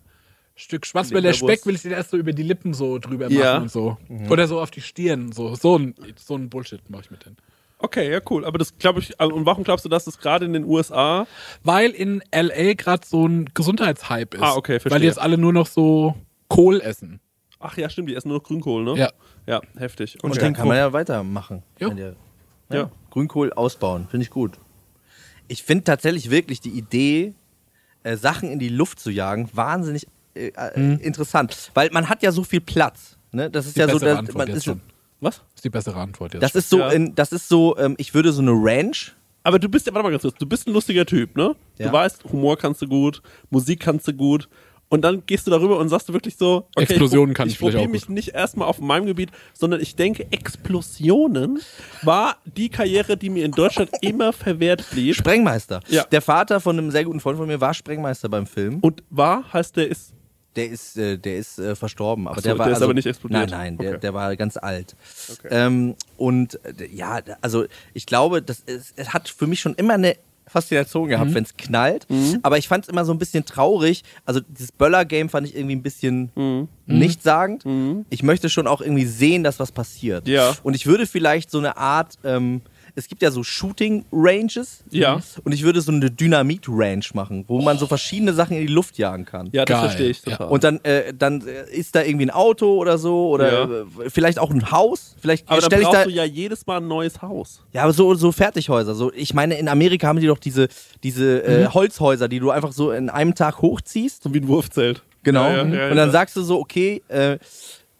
Stück Schwarzwälder. Speck, will ich den erst so über die Lippen so drüber machen Ja. und so. Oder so auf die Stirn. So, so ein, so ein Bullshit mache ich mit denen. Okay, ja, cool. Aber das glaube ich, also, und warum glaubst du, dass das gerade in den USA Weil in L.A. gerade so ein Gesundheitshype ist. Ah, okay, verstehe. Weil die jetzt alle nur noch so Kohl essen. Ach ja, stimmt, die essen nur noch Grünkohl, ne? Ja. Ja, heftig. und Okay. dann kann man ja weitermachen. Jo. Wenn ihr- Ja. Grünkohl ausbauen, finde ich gut. Ich finde tatsächlich wirklich die Idee, äh, Sachen in die Luft zu jagen, wahnsinnig äh, äh, interessant. Weil man hat ja so viel Platz. Ne? Das ist Die ja so, dass, man ist, schon. Was? Das ist die bessere Antwort jetzt. das ist so, Ja. in, das ist so, ähm, ich würde so eine Ranch. Aber du bist ja, warte mal ganz kurz, du bist ein lustiger Typ, ne? Ja. Du weißt, Humor kannst du gut, Musik kannst du gut. Und dann gehst du darüber und sagst du wirklich so, okay, Explosionen ich, kann ich, ich vielleicht probiere mich gut. nicht erstmal auf meinem Gebiet, sondern ich denke, Explosionen war die Karriere, die mir in Deutschland immer verwehrt blieb. Sprengmeister. Ja. Der Vater von einem sehr guten Freund von mir war Sprengmeister beim Film. Und war heißt der ist Der ist, äh, der ist äh, verstorben, aber so, der war der ist also, aber nicht explodiert. Nein, nein, der, Okay. der war ganz alt. Okay. Ähm, und äh, ja, also ich glaube, das ist, es hat für mich schon immer eine Faszination Mhm. gehabt, wenn es knallt. Aber ich fand es immer so ein bisschen traurig. Also dieses Böller-Game fand ich irgendwie ein bisschen Mhm. nichtssagend. Ich möchte schon auch irgendwie sehen, dass was passiert. Ja. Und ich würde vielleicht so eine Art, ähm, es gibt ja so Shooting-Ranges. Ja. Und ich würde so eine Dynamit-Range machen, wo man so verschiedene Sachen in die Luft jagen kann. ja, das Geil. verstehe ich Ja. total. Und dann, äh, dann äh, ist da irgendwie ein Auto oder so oder Ja. äh, vielleicht auch ein Haus. Vielleicht aber dann stelle ich brauchst da. du ja jedes Mal ein neues Haus. Ja, aber so, so Fertighäuser. So, ich meine, in Amerika haben die doch diese, diese äh, Mhm. Holzhäuser, die du einfach so in einem Tag hochziehst. So wie ein Wurfzelt. Genau. Ja, ja, ja, und dann ja. sagst du so, okay, äh,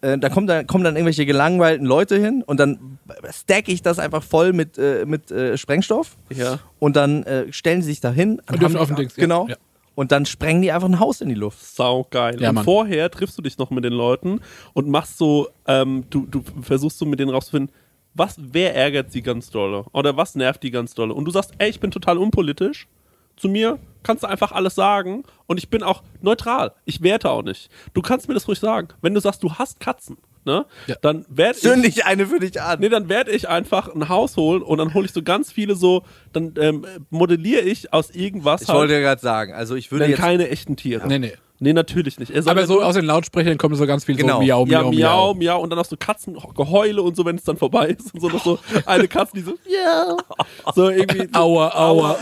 äh, da, kommt dann, kommen dann irgendwelche gelangweilten Leute hin und dann stack ich das einfach voll mit, äh, mit äh, Sprengstoff. Ja. Und dann äh, stellen sie sich da hin. Und dürfen auf den Dings. Genau. Ja. Und dann sprengen die einfach ein Haus in die Luft. Sau geil. Ja, und Mann. vorher triffst du dich noch mit den Leuten und machst so, ähm, du, du versuchst so mit denen rauszufinden, was, wer ärgert sie ganz dolle oder was nervt die ganz dolle. Und du sagst, ey, ich bin total unpolitisch. Zu mir kannst du einfach alles sagen und ich bin auch neutral. Ich werte auch nicht. Du kannst mir das ruhig sagen. Wenn du sagst, du hast Katzen, ne, Ja. dann werde ich Zünd ich eine für dich an. Nee, dann werde ich einfach ein Haus holen und dann hole ich so ganz viele so, dann ähm, modelliere ich aus irgendwas Ich halt wollte ja gerade sagen, also ich würde jetzt keine echten Tiere. Nee, nee. Nee, natürlich nicht. Er soll Aber so aus den Lautsprechern kommen so ganz viel Genau. so Miau, ja, Miau, miau, miau, und dann auch so Katzengeheule und so, wenn es dann vorbei ist und so noch so eine Katze, die so, ja, so irgendwie. So, Aua, aua.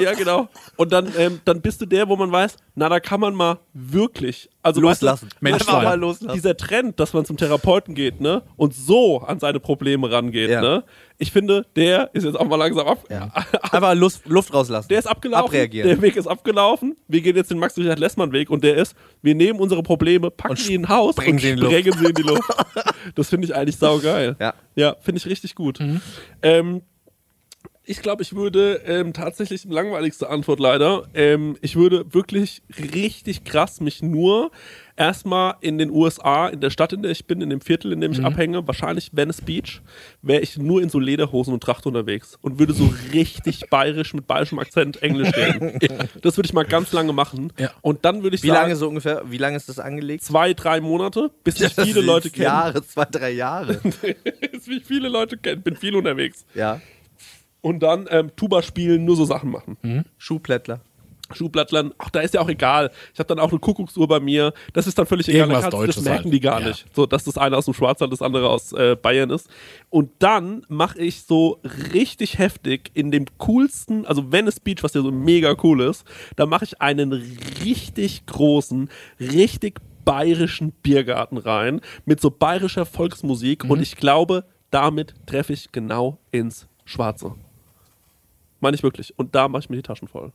ja, genau. Und dann, ähm, dann bist du der, wo man weiß, na, da kann man mal wirklich, also loslassen. Weißt du, Mensch mal loslassen. Dieser Trend, dass man zum Therapeuten geht, ne, und so an seine Probleme rangeht, Ja. ne. Ich finde, der ist jetzt auch mal langsam ab. Ja. Einfach Luft, Luft rauslassen. Der ist abgelaufen. Abreagieren. Der Weg ist abgelaufen. Wir gehen jetzt den Max-Richard-Lessmann-Weg und der ist, wir nehmen unsere Probleme, packen Und die in ein Haus und sie in die Luft. sprengen sie in die Luft. das finde ich eigentlich saugeil. Ja. Ja, finde ich richtig gut. Ähm, ich glaube, ich würde ähm, tatsächlich langweiligste Antwort leider. Ähm, ich würde wirklich richtig krass mich nur erstmal in den USA, in der Stadt, in der ich bin, in dem Viertel, in dem ich abhänge, wahrscheinlich Venice Beach, wäre ich nur in so Lederhosen und Tracht unterwegs und würde so richtig bayerisch mit bayerischem Akzent Englisch reden. Das würde ich mal ganz lange machen. Ja. Und dann würde ich Wie sagen, lange so ungefähr, wie lange ist das angelegt? zwei, drei Monate, bis mich Das viele Leute kennen. Jahre, zwei, drei Jahre. bis mich viele Leute kennen. Bin viel unterwegs. ja. Und dann ähm, Tuba spielen, nur so Sachen machen. Schuhplättler. Schuhblattlern, ach, da ist ja auch egal. Ich habe dann auch eine Kuckucksuhr bei mir. Das ist dann völlig egal. Irgendwas Dann du das Deutsches merken halt. die gar Ja. nicht. So, dass das eine aus dem Schwarzwald, das andere aus äh, Bayern ist. Und dann mache ich so richtig heftig in dem coolsten, also Venice Beach, was ja so mega cool ist, da mache ich einen richtig großen, richtig bayerischen Biergarten rein mit so bayerischer Volksmusik Mhm. und ich glaube, damit treffe ich genau ins Schwarze. Meine ich wirklich. Und da mache ich mir die Taschen voll.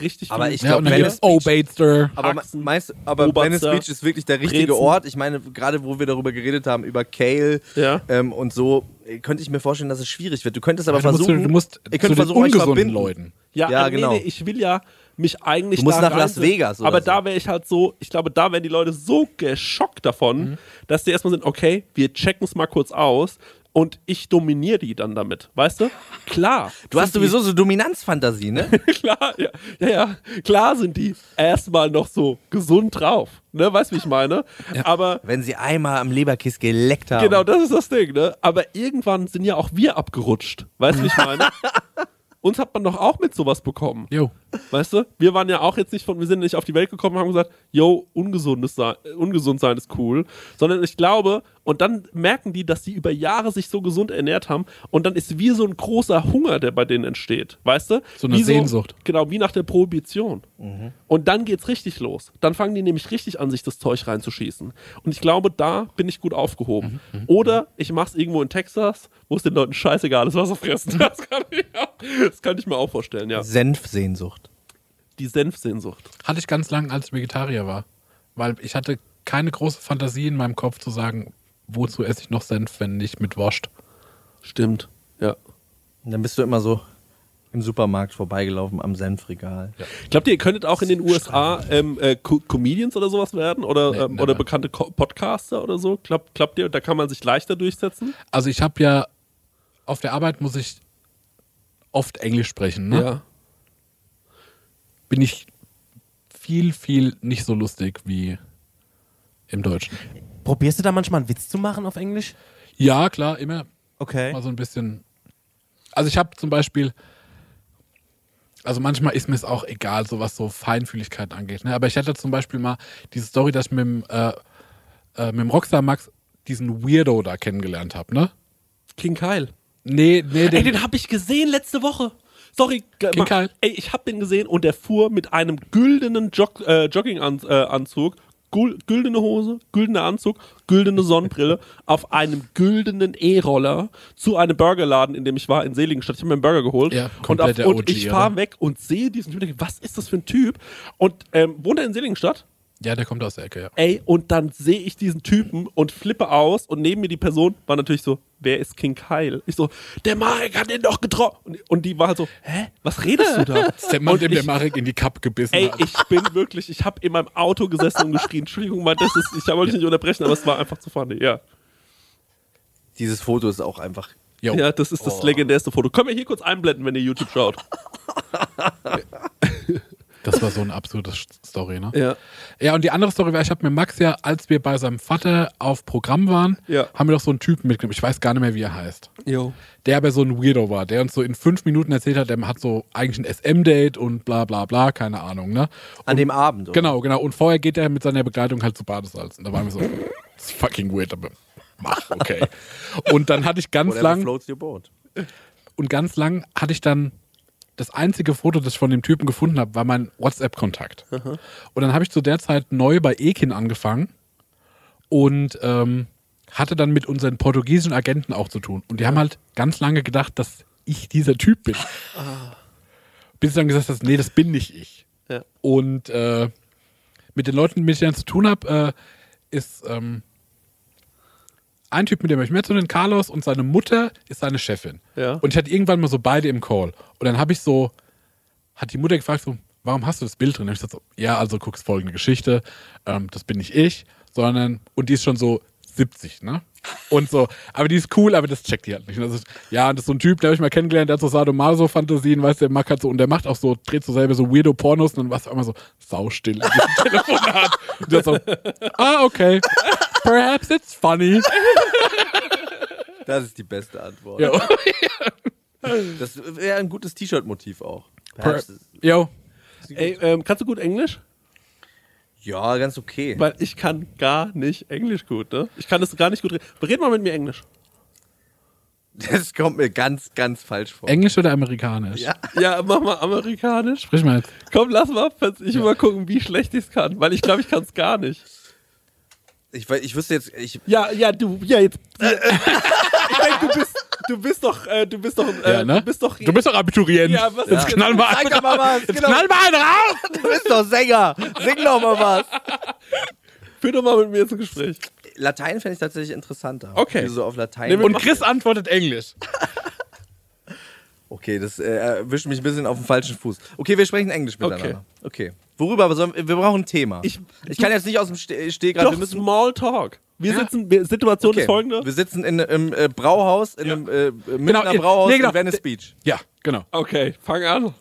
Richtig Aber ich Ja, glaub, und dann Venice gibt's Oh Batester. Aber Haxen, meinst, aber Venice Beach ist wirklich der richtige Brezen. Ort. Ich meine, gerade wo wir darüber geredet haben, über Kale Ja. ähm, und so, äh, könnte ich mir vorstellen, dass es schwierig wird. Du könntest aber du musst, versuchen, du musst ihr zu könnt versuchen, euch verbinden. Leuten. Ja, Ja, äh, genau. Nee, nee, ich will ja mich eigentlich Du musst da nach Las. Vegas oder Aber so. da wäre ich halt so, ich glaube, da wären die Leute so geschockt davon, Mhm. dass die erstmal sind, okay, wir checken es mal kurz aus und ich dominiere die dann damit. Weißt du? Klar. Du hast sowieso so Dominanzfantasie, ne? klar, ja, ja, ja, klar sind die erstmal noch so gesund drauf. Ne, weißt du, wie ich meine? Aber Wenn sie einmal am Leberkiss geleckt haben. Genau, das ist das Ding, ne? Aber irgendwann sind ja auch wir abgerutscht. Weißt du, wie ich meine? uns hat man doch auch mit sowas bekommen. Jo. Weißt du? Wir waren ja auch jetzt nicht von, wir sind nicht auf die Welt gekommen und haben gesagt, yo, ungesundes sein, ungesund sein ist cool. Sondern ich glaube, und dann merken die, dass die über Jahre sich so gesund ernährt haben und dann ist wie so ein großer Hunger, der bei denen entsteht. Weißt du? So eine wie Sehnsucht. Genau, wie nach der Prohibition. Und dann geht's richtig los. Dann fangen die nämlich richtig an, sich das Zeug reinzuschießen. Und ich glaube, da bin ich gut aufgehoben. Oder ich mach's irgendwo in Texas, wo es den Leuten scheißegal ist, was sie fressen. Das kann ich, auch, das kann ich mir auch vorstellen, ja. Senfsehnsucht. Die Senfsehnsucht. Hatte ich ganz lang, als ich Vegetarier war. Weil ich hatte keine große Fantasie in meinem Kopf zu sagen, wozu esse ich noch Senf, wenn nicht mit Wurst. Stimmt, ja. Und dann bist du immer so im Supermarkt vorbeigelaufen am Senfregal. Glaubt ihr, ihr könntet auch in den USA ähm, äh, Co Comedians oder sowas werden? Oder, Nee, ähm, never. oder bekannte Co Podcaster oder so? Glaubt, glaubt ihr, da kann man sich leichter durchsetzen? Also ich habe ja, auf der Arbeit muss ich oft Englisch sprechen. Ne? Ja. Bin ich viel, viel nicht so lustig wie im Deutschen. Probierst du da manchmal einen Witz zu machen auf Englisch? Ja, klar, immer Okay. mal so ein bisschen. Also ich habe zum Beispiel, also manchmal ist mir es auch egal, so was so Feinfühligkeit angeht. Ne? Aber ich hatte zum Beispiel mal diese Story, dass ich mit dem, äh, äh, mit dem Rockstar Max diesen Weirdo da kennengelernt habe, ne? King Kyle. Nee, nee, Ey, den, den habe ich gesehen letzte Woche. Sorry, King Kyle. Ey, ich habe den gesehen und der fuhr mit einem güldenen Jog äh, Jogginganzug, äh, güldene Hose, güldener Anzug, güldene Sonnenbrille auf einem güldenen E-Roller zu einem Burgerladen, in dem ich war in Seligenstadt. Ich habe mir einen Burger geholt Ja, und, auf, und OG, ich fahre weg und sehe diesen Typ und denke, was ist das für ein Typ? Und ähm, wohnt er in Seligenstadt? Ja, der kommt aus der Ecke, ja. Ey, und dann sehe ich diesen Typen und flippe aus und neben mir die Person war natürlich so, wer ist King Kyle? Ich so, der Marek hat den doch getroffen. Und, und die war halt so, hä, was redest du da? Das ist der Mann, Und dem der ich- Marek in die Kappe gebissen Ey, hat. ich bin wirklich, ich habe in meinem Auto gesessen und geschrien, Entschuldigung, mal, das ist, ich wollte dich nicht unterbrechen, aber es war einfach zu funny, ja. Dieses Foto ist auch einfach. Jo. Ja, das ist das legendärste Foto. Können wir hier kurz einblenden, wenn ihr YouTube schaut? Das war so eine absurde Story, ne? Ja. Ja, und die andere Story war, ich habe mit Max ja, als wir bei seinem Vater auf Programm waren, Ja. haben wir doch so einen Typen mitgenommen. Ich weiß gar nicht mehr, wie er heißt. Jo. Der aber so ein Weirdo war, der uns so in fünf Minuten erzählt hat, der hat so eigentlich ein SM-Date und bla bla bla, keine Ahnung, ne? An dem Abend. oder? Genau, genau. Und vorher geht er mit seiner Begleitung halt zu Badesalz. Und da waren wir so, das ist fucking weird, aber mach, okay. Und dann hatte ich ganz Whatever lang, floats your boat. und ganz lang hatte ich dann das einzige Foto, das ich von dem Typen gefunden habe, war mein WhatsApp-Kontakt. Und dann habe ich zu der Zeit neu bei Ekin angefangen und ähm, hatte dann mit unseren portugiesischen Agenten auch zu tun. Und die haben halt ganz lange gedacht, dass ich dieser Typ bin. Bis ich dann gesagt habe, nee, das bin nicht ich. Ja. Und äh, mit den Leuten, mit denen ich dann zu tun habe, äh, ist ähm, ein Typ, mit dem ich mehr zu tun Carlos und seine Mutter ist seine Chefin. Ja. Und ich hatte irgendwann mal so beide im Call. Und dann habe ich so, hat die Mutter gefragt, so, warum hast du das Bild drin? Und ich gesagt so, ja, also guckst folgende Geschichte, ähm, das bin nicht ich, sondern, und die ist schon so 70, ne? Und so, aber die ist cool, aber das checkt die halt nicht. Ist, ja, und das ist so ein Typ, der habe ich mal kennengelernt, der hat so Sadomaso-Fantasien, weißt du, der mag halt so, und der macht auch so, dreht so selber so weirdo Pornos und dann war es immer so saustill in diesem Telefonat. Und der so, ah, okay, perhaps it's funny. Das ist die beste Antwort. Ja, Das wäre ein gutes T-Shirt-Motiv auch. per, yo, Ey, ähm, kannst du gut Englisch? Ja, ganz okay. Weil ich kann gar nicht Englisch gut, ne? Ich kann das gar nicht gut reden. Red mal mit mir Englisch. Das kommt mir ganz, ganz falsch vor. Englisch oder amerikanisch? Ja. Ja, mach mal amerikanisch. Sprich mal jetzt. Komm, lass mal. Ich will mal gucken, wie schlecht ich es kann. Weil ich glaube, ich kann es gar nicht. Ich, weiß- ich wüsste jetzt, ich, Ja, ja, du, ja, jetzt. ich denke, du bist, du bist doch, äh, du bist doch, äh, Ja, ne? du bist doch. Du bist doch Abiturient. Ja, was- Jetzt knall mal Sag einen doch mal raus. was, Jetzt genau. knall mal einen raus. du bist doch Sänger. Sing doch mal was. Führ doch mal mit mir ins Gespräch. Latein fände ich tatsächlich interessanter. Okay. So auf Latein. Nee, Und Chris antwortet Englisch. okay, das äh, erwischt mich ein bisschen auf den falschen Fuß. Okay, wir sprechen Englisch miteinander. Okay. Worüber? sollen wir wir brauchen ein Thema. Ich- ich kann jetzt nicht aus dem Ste Stehgreif. Doch, Wir müssen. Small Talk. Wir Ja. sitzen, wir, Situation Okay. ist folgende. Wir sitzen in einem äh, Brauhaus, in einem äh, Münchner Genau, ja, Brauhaus nee, genau. in Venice Beach. Ja, genau. Okay, fang an.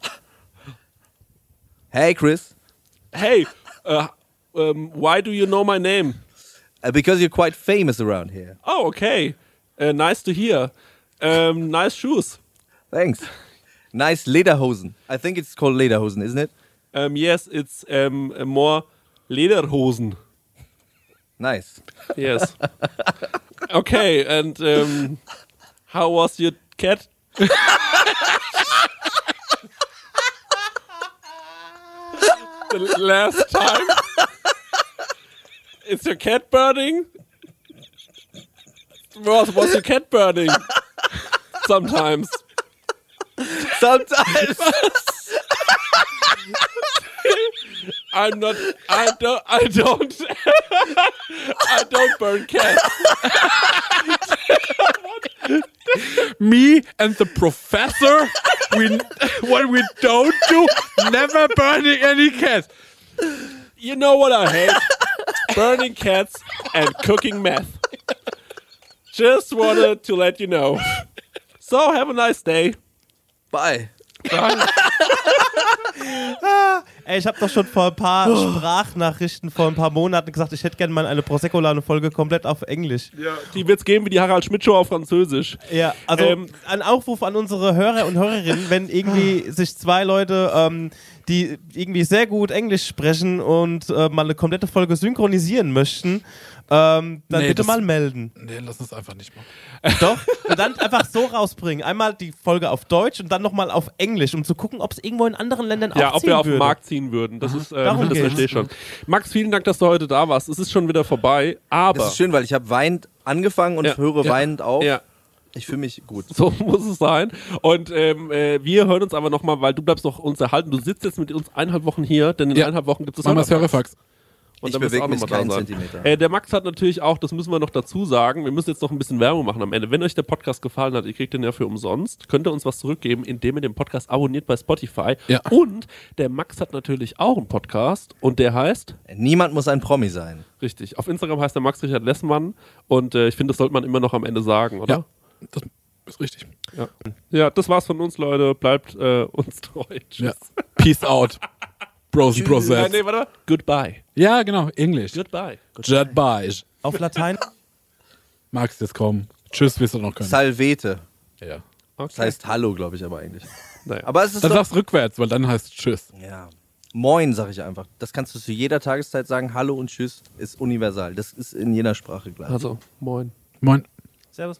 Hey Chris, Hey, uh, um, why do you know my name? uh, because you're quite famous around here. Oh, okay. Uh, nice to hear. Um, nice shoes. Thanks. Nice Lederhosen. I think it's called Lederhosen, isn't it? Um, yes, it's um, more Lederhosen. Nice. Yes. Okay, and um, how was your cat? the last time? Is your cat burning? Was was your cat burning? Sometimes. Sometimes. I'm not. I don't. I don't. I don't burn cats. Me and the professor, we what we don't do, never burning any cats. You know what I hate? Burning cats and cooking meth. Just wanted to let you know. So have a nice day. Bye. Ey, ich habe doch schon vor ein paar Sprachnachrichten vor ein paar Monaten gesagt, ich hätte gerne mal eine Prosecco-Laune-Folge komplett auf Englisch. Die wird's geben wie die Harald Schmidt Show auf Französisch. Ja, also Ähm, ein Aufruf an unsere Hörer und Hörerinnen, wenn irgendwie sich zwei Leute, ähm, die irgendwie sehr gut Englisch sprechen und äh, mal eine komplette Folge synchronisieren möchten, ähm, dann Nee, bitte das- mal melden. Nee, lass uns einfach nicht machen. Doch. Und dann einfach so rausbringen. Einmal die Folge auf Deutsch und dann nochmal auf Englisch, um zu gucken, ob es irgendwo in anderen Ländern Ja, auch ob ziehen wir auf den. Markt ziehen würden. Das ist, äh, Darum das verstehe ich schon. Max, vielen Dank, dass du heute da warst. Es ist schon wieder vorbei, aber Das ist schön, weil ich habe weinend angefangen und Ja. höre Ja. weinend auf. ja, Ich fühle mich gut. so muss es sein. Und ähm, äh, wir hören uns aber nochmal, weil du bleibst doch uns erhalten. Du sitzt jetzt mit uns eineinhalb Wochen hier, denn in Ja. eineinhalb Wochen gibt es das Hörerfax. Und Ich dann bewege auch mich noch keinen sein. Zentimeter. Äh, der Max hat natürlich auch, das müssen wir noch dazu sagen, wir müssen jetzt noch ein bisschen Werbung machen am Ende. Wenn euch der Podcast gefallen hat, ihr kriegt den ja für umsonst, könnt ihr uns was zurückgeben, indem ihr den Podcast abonniert bei Spotify. Ja. Und der Max hat natürlich auch einen Podcast und der heißt, Niemand muss ein Promi sein. richtig, auf Instagram heißt der Max Richard Lessmann und äh, ich finde, das sollte man immer noch am Ende sagen, oder? Ja, das ist richtig. Ja, ja das war's von uns, Leute. Bleibt äh, uns treu. Tschüss. Ja. Peace out. Bros and Äh, Process. nee, warte. Goodbye. Ja, genau, Englisch. Goodbye. Goodbye. Auf Latein. Magst jetzt kommen. Tschüss, wirst du noch können. Salvete. Ja. Okay. Das heißt Hallo, glaube ich aber eigentlich. naja. Aber es ist Dann sagst rückwärts, weil dann heißt Tschüss. ja. Moin, sage ich einfach. Das kannst du zu jeder Tageszeit sagen. Hallo und Tschüss ist universal. Das ist in jeder Sprache gleich. also, moin. Moin. Servus.